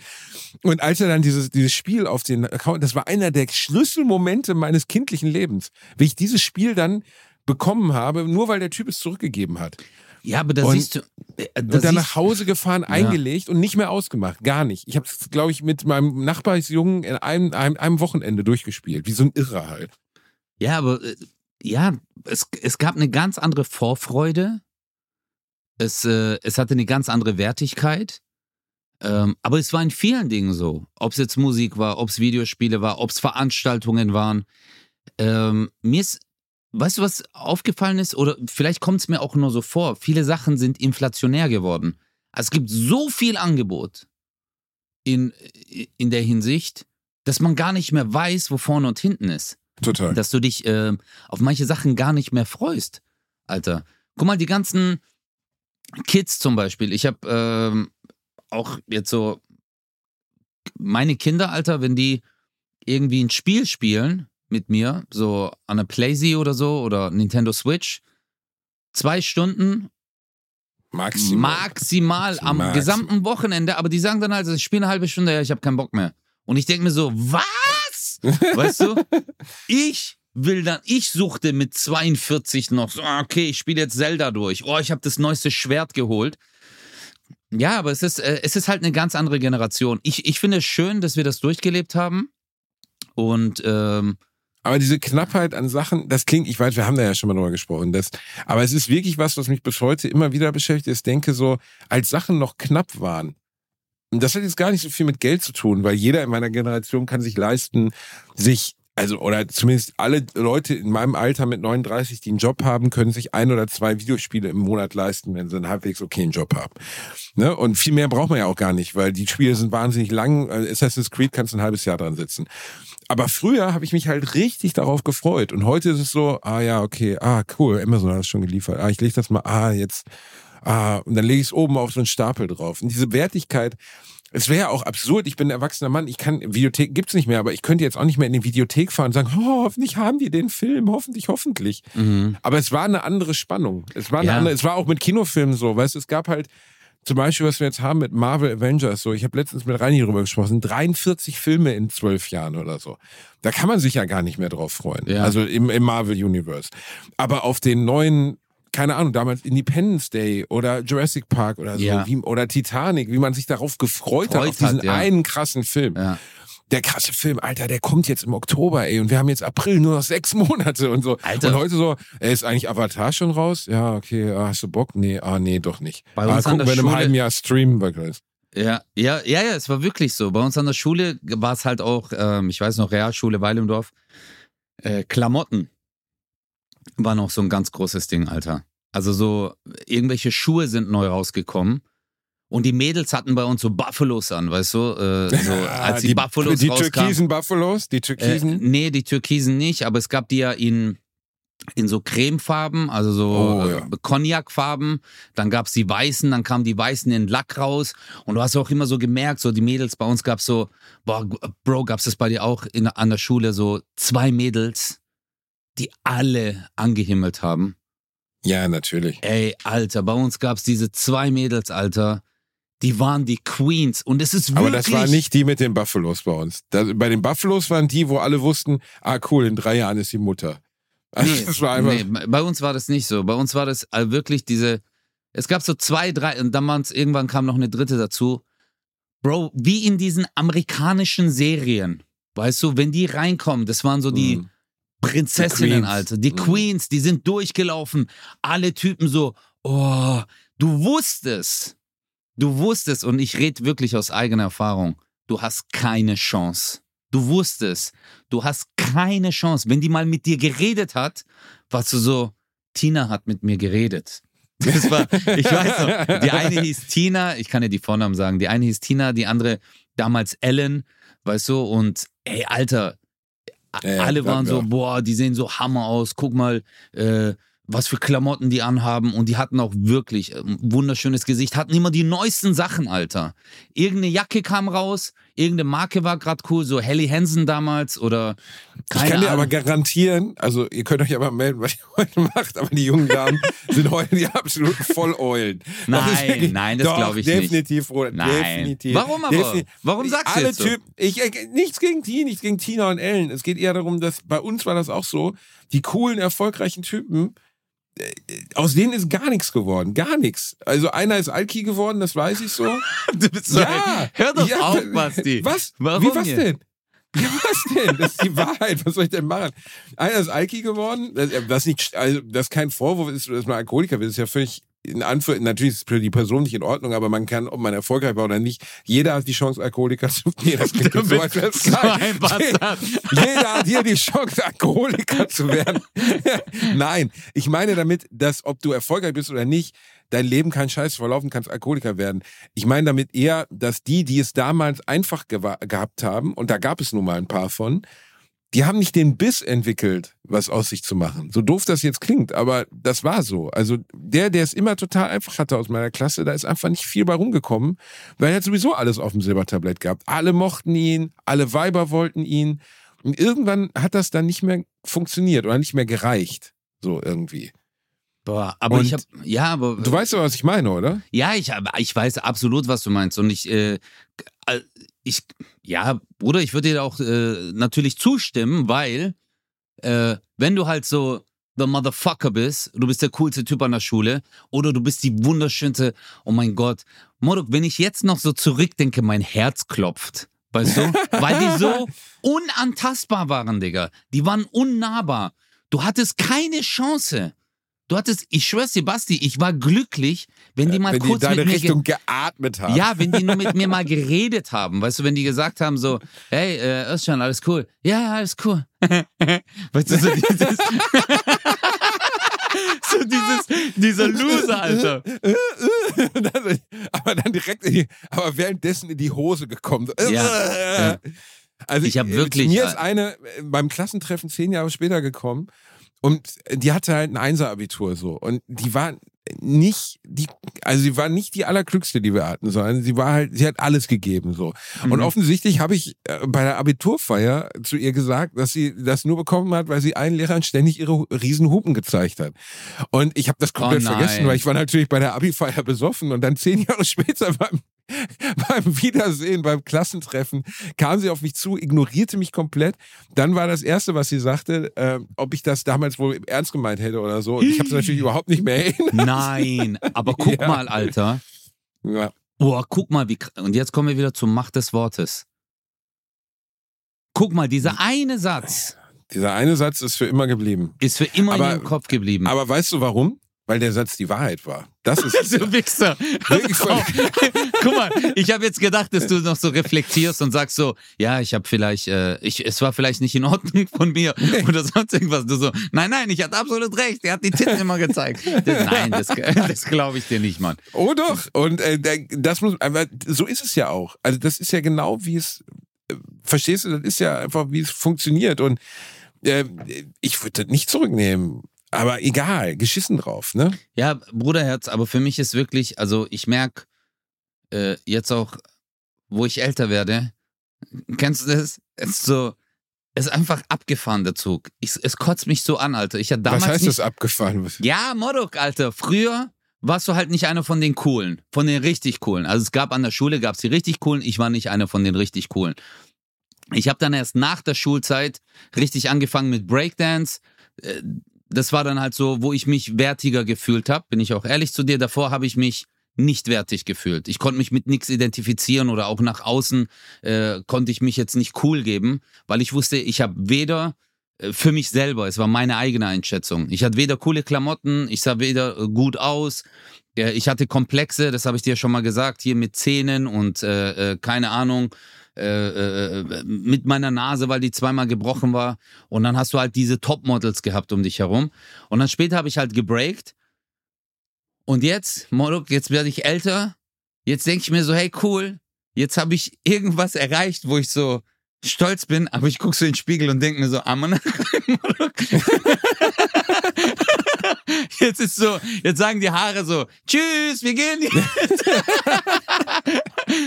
Und als er dann dieses, dieses Spiel auf den Account, das war einer der Schlüsselmomente meines kindlichen Lebens, wie ich dieses Spiel dann bekommen habe, nur weil der Typ es zurückgegeben hat. Ja, aber da Und- siehst du. äh, Da Und dann nach Hause gefahren, eingelegt und nicht mehr ausgemacht. Gar nicht. Ich habe es, glaube ich, mit meinem Nachbarsjungen in einem, einem, einem Wochenende durchgespielt. Wie so ein Irrer halt. Ja, aber äh, ja, es, es gab eine ganz andere Vorfreude. Es, äh, es hatte eine ganz andere Wertigkeit. Ähm, aber es war in vielen Dingen so. Ob es jetzt Musik war, ob es Videospiele war, ob es Veranstaltungen waren. Ähm, mir ist, weißt du, was aufgefallen ist? Oder vielleicht kommt es mir auch nur so vor. Viele Sachen sind inflationär geworden. Also es gibt so viel Angebot in, in der Hinsicht, dass man gar nicht mehr weiß, wo vorne und hinten ist Total. dass du dich äh, auf manche Sachen gar nicht mehr freust, Alter. Guck mal, die ganzen Kids zum Beispiel. Ich habe ähm, auch jetzt so meine Kinder, Alter, wenn die irgendwie ein Spiel spielen, mit mir, so an der Playsee oder so oder Nintendo Switch. Zwei Stunden Maximal. maximal am Maximal. gesamten Wochenende, aber die sagen dann halt, ich spiele eine halbe Stunde, ja, ich habe keinen Bock mehr. Und ich denke mir so, was? Weißt du? Ich will dann, ich suchte mit 42 noch so, ah, okay, ich spiele jetzt Zelda durch. Oh, ich habe das neueste Schwert geholt. Ja, aber es ist, äh, es ist halt eine ganz andere Generation. Ich, ich finde es schön, dass wir das durchgelebt haben. Und ähm, Aber diese Knappheit an Sachen, das klingt, ich weiß, wir haben da ja schon mal drüber gesprochen, das, aber es ist wirklich was, was mich bis heute immer wieder beschäftigt. Ich denke so, als Sachen noch knapp waren, und das hat jetzt gar nicht so viel mit Geld zu tun, weil jeder in meiner Generation kann sich leisten, sich, also, oder zumindest alle Leute in meinem Alter mit 39, die einen Job haben, können sich ein oder zwei Videospiele im Monat leisten, wenn sie einen halbwegs okayen Job haben. Ne? Und viel mehr braucht man ja auch gar nicht, weil die Spiele sind wahnsinnig lang. Äh, Assassin's Creed kannst du ein halbes Jahr dran sitzen. Aber früher habe ich mich halt richtig darauf gefreut. Und heute ist es so, ah ja, okay, ah, cool, Amazon hat es schon geliefert. Ah, ich lege das mal, ah, jetzt, ah, und dann lege ich es oben auf so einen Stapel drauf. Und diese Wertigkeit, es wäre ja auch absurd, ich bin ein erwachsener Mann, ich kann, Videothek gibt's nicht mehr, aber ich könnte jetzt auch nicht mehr in die Videothek fahren und sagen, oh, hoffentlich haben die den Film, hoffentlich, hoffentlich. Aber es war eine andere Spannung. Es war, eine Ja. andere, es war auch mit Kinofilmen so, weißt du, es gab halt, zum Beispiel, was wir jetzt haben mit Marvel Avengers, so, ich habe letztens mit Reini drüber gesprochen, 43 Filme in zwölf Jahren oder so. Da kann man sich ja gar nicht mehr drauf freuen. Ja. Also im, im Marvel Universe. Aber auf den neuen, keine Ahnung, damals Independence Day oder Jurassic Park oder so, Ja. wie, oder Titanic, wie man sich darauf gefreut hat, Freut auf diesen hat, ja. einen krassen Film. ja. Der krasse Film, Alter, der kommt jetzt im Oktober, ey, und wir haben jetzt April, nur noch sechs Monate und so. Alter. Und heute so, ey, ist eigentlich Avatar schon raus? Ja, okay, ah, hast du Bock? Nee, ah, nee, doch nicht. Bei ah, uns an gucken der wir in einem halben Jahr streamen wir gleich. Ja, ja, ja, ja, es war wirklich so. Bei uns an der Schule war es halt auch, ähm, ich weiß noch, Realschule Weilendorf, äh, Klamotten war noch so ein ganz großes Ding, Alter. Also so, irgendwelche Schuhe sind neu rausgekommen. Und die Mädels hatten bei uns so Buffalos an, weißt du? Äh, so, als die, Buffalos Die rauskamen. türkisen Buffalos, die Äh, türkisen. nee, die Türkisen nicht, aber es gab die ja in, in so Cremefarben, also so Oh, ja. äh, Cognacfarben. Dann gab's die weißen, dann kamen die weißen in Lack raus. Und du hast auch immer so gemerkt, so die Mädels bei uns gab's so, boah, Bro, gab's das bei dir auch in, an der Schule, so zwei Mädels, die alle angehimmelt haben. ja, natürlich. Ey, Alter, bei uns gab's diese zwei Mädels, Alter. Die waren die Queens. Und es ist wirklich. Aber das war nicht die mit den Buffalos bei uns. Da, bei den Buffalos waren die, wo alle wussten, ah cool, in drei Jahren ist die Mutter. Also Nee, das war einfach. nee, bei uns war das nicht so. Bei uns war das äh, wirklich diese. Es gab so zwei, drei, und dann waren's, irgendwann kam noch eine dritte dazu. Bro, wie in diesen amerikanischen Serien. Weißt du, wenn die reinkommen, das waren so die Mhm. Prinzessinnen, Queens. Alter. Die Mhm. Queens, die sind durchgelaufen. Alle Typen so, oh, du wusstest. Du wusstest, und ich rede wirklich aus eigener Erfahrung, du hast keine Chance. Du wusstest, du hast keine Chance. Wenn die mal mit dir geredet hat, warst du so, Tina hat mit mir geredet. Das war, ich weiß noch, die eine hieß Tina, ich kann dir die Vornamen sagen, die eine hieß Tina, die andere damals Ellen, weißt du, und ey, Alter, Ja, alle waren so, boah, die sehen so Hammer aus, guck mal, äh, was für Klamotten die anhaben. Und die hatten auch wirklich ein wunderschönes Gesicht, hatten immer die neuesten Sachen, Alter. Irgendeine Jacke kam raus, irgendeine Marke war gerade cool, so Helly Hansen damals oder keine ich kann dir Ahnung. aber garantieren, also ihr könnt euch aber melden, was ihr heute macht, aber die jungen Damen sind heute die absoluten Volleulen. Das Nein, wirklich- nein, das Doch, glaub ich nicht. definitiv, Bruder, Nein. definitiv. Warum aber? Defini- Warum sagst du Alle jetzt so? Typen, ich, nichts gegen die, nichts gegen Tina und Ellen. Es geht eher darum, dass bei uns war das auch so, die coolen, erfolgreichen Typen, aus denen ist gar nichts geworden, gar nichts. Also einer ist Alki geworden, das weiß ich so. Du bist so, Ja, hör doch ja, auf, Basti. Was? Warum Wie was hier? denn? Ja, was denn? Das ist die Wahrheit. Was soll ich denn machen? Einer ist Alki geworden. Das, das, nicht, also, das ist kein Vorwurf ist, dass man Alkoholiker wird. Das ist ja völlig in Anführungszeichen, natürlich ist es für die Person nicht in Ordnung, aber man kann, ob man erfolgreich war oder nicht, jeder hat die Chance, Alkoholiker zu Nee, das klingt jetzt so, als ein Bastard. Jeder hat hier die Chance, Alkoholiker zu werden. Nein, ich meine damit, dass ob du erfolgreich bist oder nicht, dein Leben kein Scheiß verlaufen, kannst Alkoholiker werden. Ich meine damit eher, dass die, die es damals einfach gehabt haben, und da gab es nun mal ein paar von, die haben nicht den Biss entwickelt, was aus sich zu machen. So doof das jetzt klingt, aber das war so. Also der, der es immer total einfach hatte aus meiner Klasse, da ist einfach nicht viel bei rumgekommen, weil er hat sowieso alles auf dem Silbertablett gehabt. Alle mochten ihn, alle Weiber wollten ihn. Und irgendwann hat das dann nicht mehr funktioniert oder nicht mehr gereicht. So irgendwie. Boah, aber Und ich habe ja, aber Du weißt doch, was ich meine, oder? Ja, ich, ich weiß absolut, was du meinst. Und ich, äh, ich, ja, Bruder, ich würde dir auch äh, natürlich zustimmen, weil, äh, wenn du halt so the Motherfucker bist, du bist der coolste Typ an der Schule oder du bist die wunderschönste, oh mein Gott. Modok, wenn ich jetzt noch so zurückdenke, mein Herz klopft. Weißt du? Weil die so unantastbar waren, Digga. Die waren unnahbar. Du hattest keine Chance. Du hattest, ich schwör's dir, Basti, ich war glücklich, wenn die mal Wenn die kurz in deine mit mir ge- Richtung geatmet haben. ja, wenn die nur mit mir mal geredet haben, weißt du, wenn die gesagt haben so, hey, äh, Özcan, alles cool. Ja, ja, alles cool. weißt du, so dieses, so dieses, dieser Loser, Alter. Aber dann direkt in die, aber währenddessen in die Hose gekommen. So, Ja. Also Ich hab äh, wirklich- Mir ist eine äh, beim Klassentreffen zehn Jahre später gekommen und die hatte halt ein Einser-Abitur so und die war nicht die, also sie war nicht die allerglückste, die wir hatten, sondern sie war halt, sie hat alles gegeben so. Und Mhm. offensichtlich habe ich äh, bei der Abiturfeier zu ihr gesagt, dass sie das nur bekommen hat, weil sie allen Lehrern ständig ihre riesen Hupen gezeigt hat. Und ich habe das komplett Oh vergessen, weil ich war natürlich bei der Abi-Feier besoffen und dann zehn Jahre später beim, beim Wiedersehen, beim Klassentreffen, kam sie auf mich zu, ignorierte mich komplett. Dann war das Erste, was sie sagte, äh, ob ich das damals wohl ernst gemeint hätte oder so. Und ich habe es natürlich überhaupt nicht mehr erinnert. Nein, aber guck Ja. mal, Alter. Ja. Boah, guck mal, wie. Und jetzt kommen wir wieder zur Macht des Wortes. Guck mal, Hm. dieser eine Satz Dieser eine Satz ist für immer geblieben. ist für immer Aber- in ihrem Kopf geblieben. Aber weißt du warum? Weil der Satz die Wahrheit war. Das ist Du Wichser. Wirklich Also, guck mal, ich habe jetzt gedacht, dass du noch so reflektierst und sagst so, ja, ich habe vielleicht, äh, ich, es war vielleicht nicht in Ordnung von mir oder sonst irgendwas. Du so, nein, nein, ich hatte absolut recht. Er hat die Titten immer gezeigt. Das, nein, das, das glaube ich dir nicht, Mann. Oh doch. Und äh, das muss, aber so ist es ja auch. Also das ist ja genau wie es, äh, verstehst du, das ist ja einfach, wie es funktioniert. Und äh, ich würde das nicht zurücknehmen. Aber egal, geschissen drauf, ne? Ja, Bruderherz, aber für mich ist wirklich, also ich merke äh, jetzt auch, wo ich älter werde, kennst du das? Es ist so, es ist einfach abgefahren, der Zug. Ich, es kotzt mich so an, Alter. Ich hatte damals Was heißt nicht, das abgefahren? Ja, Modok, Alter. Früher warst du halt nicht einer von den coolen, von den richtig coolen. Also es gab an der Schule, gab es die richtig coolen, ich war nicht einer von den richtig coolen. Ich habe dann erst nach der Schulzeit richtig angefangen mit Breakdance. Das war dann halt so, wo ich mich wertiger gefühlt habe, bin ich auch ehrlich zu dir. Davor habe ich mich nicht wertig gefühlt. Ich konnte mich mit nichts identifizieren oder auch nach außen äh, konnte ich mich jetzt nicht cool geben, weil ich wusste, ich habe weder äh, für mich selber, es war meine eigene Einschätzung. Ich hatte weder coole Klamotten, ich sah weder äh, gut aus, äh, ich hatte Komplexe, das habe ich dir schon mal gesagt, hier mit Zähnen und äh, keine Ahnung, äh, äh, mit meiner Nase, weil die zweimal gebrochen war. Und dann hast du halt diese Topmodels gehabt um dich herum. Und dann später habe ich halt gebreakt. Und jetzt, Modok, jetzt werde ich älter. Jetzt denke ich mir so, hey cool, jetzt habe ich irgendwas erreicht, wo ich so stolz bin, aber ich gucke so in den Spiegel und denke mir so, Amann. Jetzt ist so, jetzt sagen die Haare so, tschüss, wir gehen jetzt.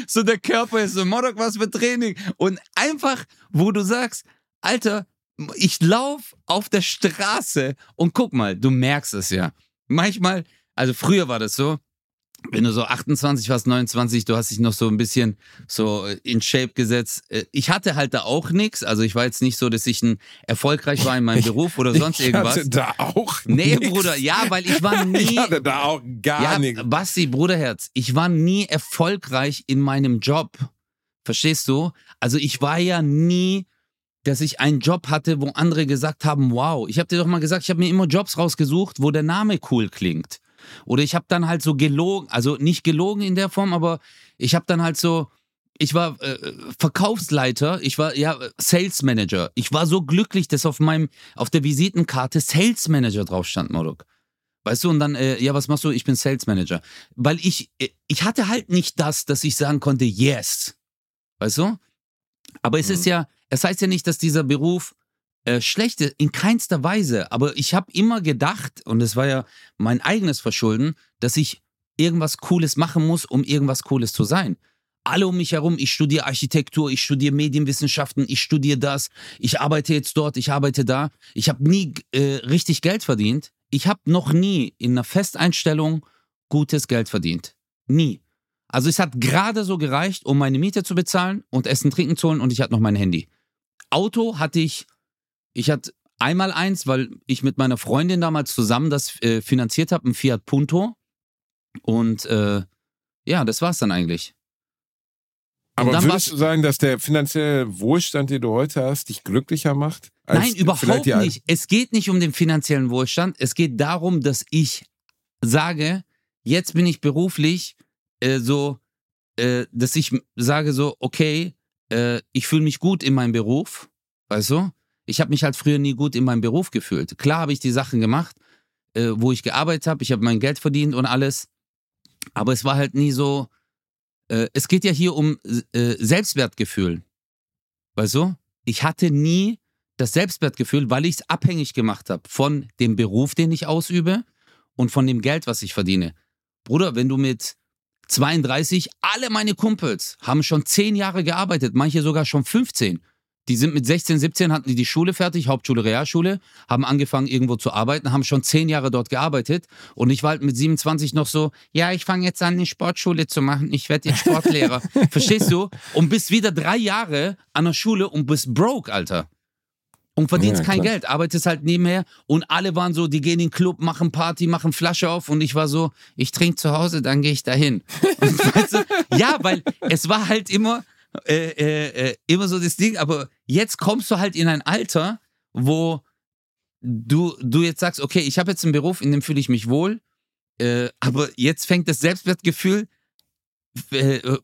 so der Körper ist so, Modok, was für Training. Und einfach, wo du sagst, Alter, ich lauf auf der Straße und guck mal, du merkst es ja. Manchmal, also früher war das so, wenn du so 28 warst, 29, du hast dich noch so ein bisschen so in Shape gesetzt. Äh, Ich hatte halt da auch nichts. Also ich war jetzt nicht so, dass ich ein erfolgreich war in meinem Beruf oder sonst ich irgendwas. hatte da auch Nee, nix. Bruder, ja, weil ich war nie. Ich hatte da auch gar ja, nichts. Basti, Bruderherz, ich war nie erfolgreich in meinem Job. Verstehst du? Also ich war ja nie, dass ich einen Job hatte, wo andere gesagt haben, wow. Ich habe dir doch mal gesagt, ich habe mir immer Jobs rausgesucht, wo der Name cool klingt. Oder ich habe dann halt so gelogen, also nicht gelogen in der Form, aber ich habe dann halt so, ich war äh, Verkaufsleiter, ich war ja Sales Manager. Ich war so glücklich, dass auf meinem, auf der Visitenkarte Sales Manager drauf stand, Modok. Weißt du, und dann, äh, ja, was machst du? Ich bin Sales Manager. Weil ich, äh, ich hatte halt nicht das, dass ich sagen konnte, yes. Weißt du? Aber es ist ja, es heißt ja nicht, dass dieser Beruf äh, schlecht ist, in keinster Weise. Aber ich habe immer gedacht, und es war ja mein eigenes Verschulden, dass ich irgendwas Cooles machen muss, um irgendwas Cooles zu sein. alle um mich herum, ich studiere Architektur, ich studiere Medienwissenschaften, ich studiere das, ich arbeite jetzt dort, ich arbeite da. Ich habe nie äh, richtig Geld verdient. Ich habe noch nie in einer Festeinstellung gutes Geld verdient. Nie. Also es hat gerade so gereicht, um meine Miete zu bezahlen und Essen, Trinken zu holen und ich hatte noch mein Handy. Auto hatte ich, ich hatte einmal eins, weil ich mit meiner Freundin damals zusammen das äh, finanziert habe, ein Fiat Punto. Und äh, ja, das war's dann eigentlich. Aber dann würdest du sagen, dass der finanzielle Wohlstand, den du heute hast, dich glücklicher macht? als Nein, überhaupt nicht. Es geht nicht um den finanziellen Wohlstand. Es geht darum, dass ich sage, jetzt bin ich beruflich äh, so, äh, dass ich sage so, okay, äh, ich fühle mich gut in meinem Beruf, weißt du? Ich habe mich halt früher nie gut in meinem Beruf gefühlt. Klar habe ich die Sachen gemacht, äh, wo ich gearbeitet habe, ich habe mein Geld verdient und alles, aber es war halt nie so, äh, es geht ja hier um äh, Selbstwertgefühl, weißt du? Ich hatte nie das Selbstwertgefühl, weil ich es abhängig gemacht habe von dem Beruf, den ich ausübe und von dem Geld, was ich verdiene. Bruder, wenn du mit 32, alle meine Kumpels haben schon 10 Jahre gearbeitet, manche sogar schon 15. Die sind mit 16, 17, hatten die die Schule fertig, Hauptschule, Realschule, haben angefangen irgendwo zu arbeiten, haben schon 10 Jahre dort gearbeitet. Und ich war halt mit 27 noch so, ja, ich fange jetzt an, eine Sportschule zu machen, ich werde jetzt Sportlehrer. Verstehst du? Und bist wieder drei Jahre an der Schule und bist broke, Alter und verdienst Ja, kein. Geld, arbeitest halt nebenher und alle waren so, die gehen in den Club, machen Party, machen Flasche auf und ich war so, ich trinke zu Hause, dann gehe ich dahin. Und weißt du, ja, weil es war halt immer, äh, äh, äh, immer so das Ding, aber jetzt kommst du halt in ein Alter, wo du, du jetzt sagst, okay, ich habe jetzt einen Beruf, in dem fühle ich mich wohl, äh, aber jetzt fängt das Selbstwertgefühl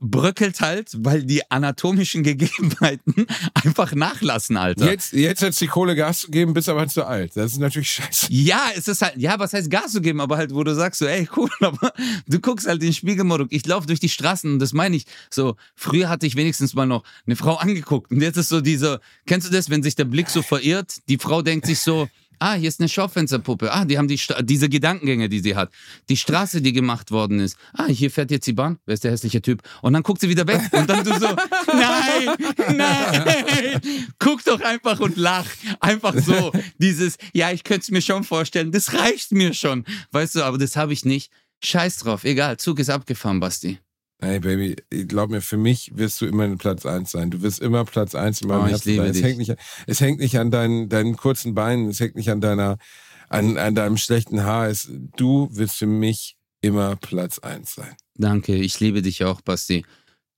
bröckelt halt, weil die anatomischen Gegebenheiten einfach nachlassen, Alter. Jetzt, jetzt hat die Kohle Gas zu geben, bist aber zu alt. Das ist natürlich scheiße. Ja, es ist halt, ja, was heißt Gas zu geben, aber halt, wo du sagst so, ey, cool, aber du guckst halt in den Spiegelmodus. Ich laufe durch die Straßen und das meine ich so, früher hatte ich wenigstens mal noch eine Frau angeguckt und jetzt ist so dieser, kennst du das, wenn sich der Blick so verirrt? Die Frau denkt sich so, ah, hier ist eine Schaufensterpuppe. Ah, die haben die, diese Gedankengänge, die sie hat. Die Straße, die gemacht worden ist. Ah, hier fährt jetzt die Bahn. Wer ist der hässliche Typ? Und dann guckt sie wieder weg und dann du so, nein, nein, guck doch einfach und lach. Einfach so, dieses, ja, ich könnte es mir schon vorstellen, das reicht mir schon. Weißt du, aber das habe ich nicht. Scheiß drauf, egal, Zug ist abgefahren, Basti. Hey Baby, glaub mir, für mich wirst du immer Platz eins sein. Du wirst immer Platz eins in meinem Oh, Herzen sein. Es hängt nicht, es hängt nicht an deinen, deinen kurzen Beinen, es hängt nicht an deiner, an, an deinem schlechten Haar. Es, du wirst für mich immer Platz eins sein. Danke, ich liebe dich auch, Basti.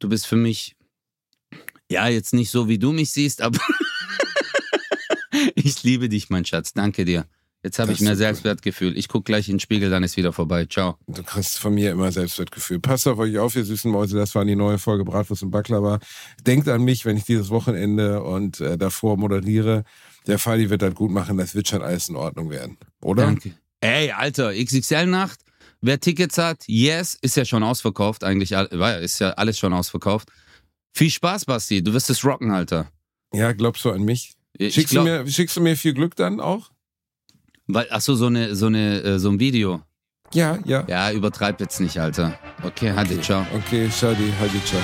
Du bist für mich, ja, jetzt nicht so, wie du mich siehst, aber ich liebe dich, mein Schatz. Danke dir. Jetzt habe ich mehr. Selbstwertgefühl. Ich gucke gleich in den Spiegel, dann ist wieder vorbei. Ciao. Du kriegst von mir immer Selbstwertgefühl. Passt auf euch auf, ihr süßen Mäuse. Das war die neue Folge Bratwurst und Baklava. Denkt an mich, wenn ich dieses Wochenende und äh, davor moderiere. Der Fadi wird das gut machen. Das wird schon alles in Ordnung werden. Oder? Danke. Ey, Alter, XXL-Nacht. Wer Tickets hat, yes, ist ja schon ausverkauft. Eigentlich all- war ja- ist ja alles schon ausverkauft. Viel Spaß, Basti. Du wirst es rocken, Alter. Ja, glaubst du an mich? Ich Schickst, glaub, du mir, schickst du mir viel Glück dann auch? Weil, ach so, so eine, so eine, äh, so ein Video. Ja, ja. Ja, übertreib jetzt nicht, Alter. Okay, hatte, ciao. Okay, Shadi, Hadi, ciao.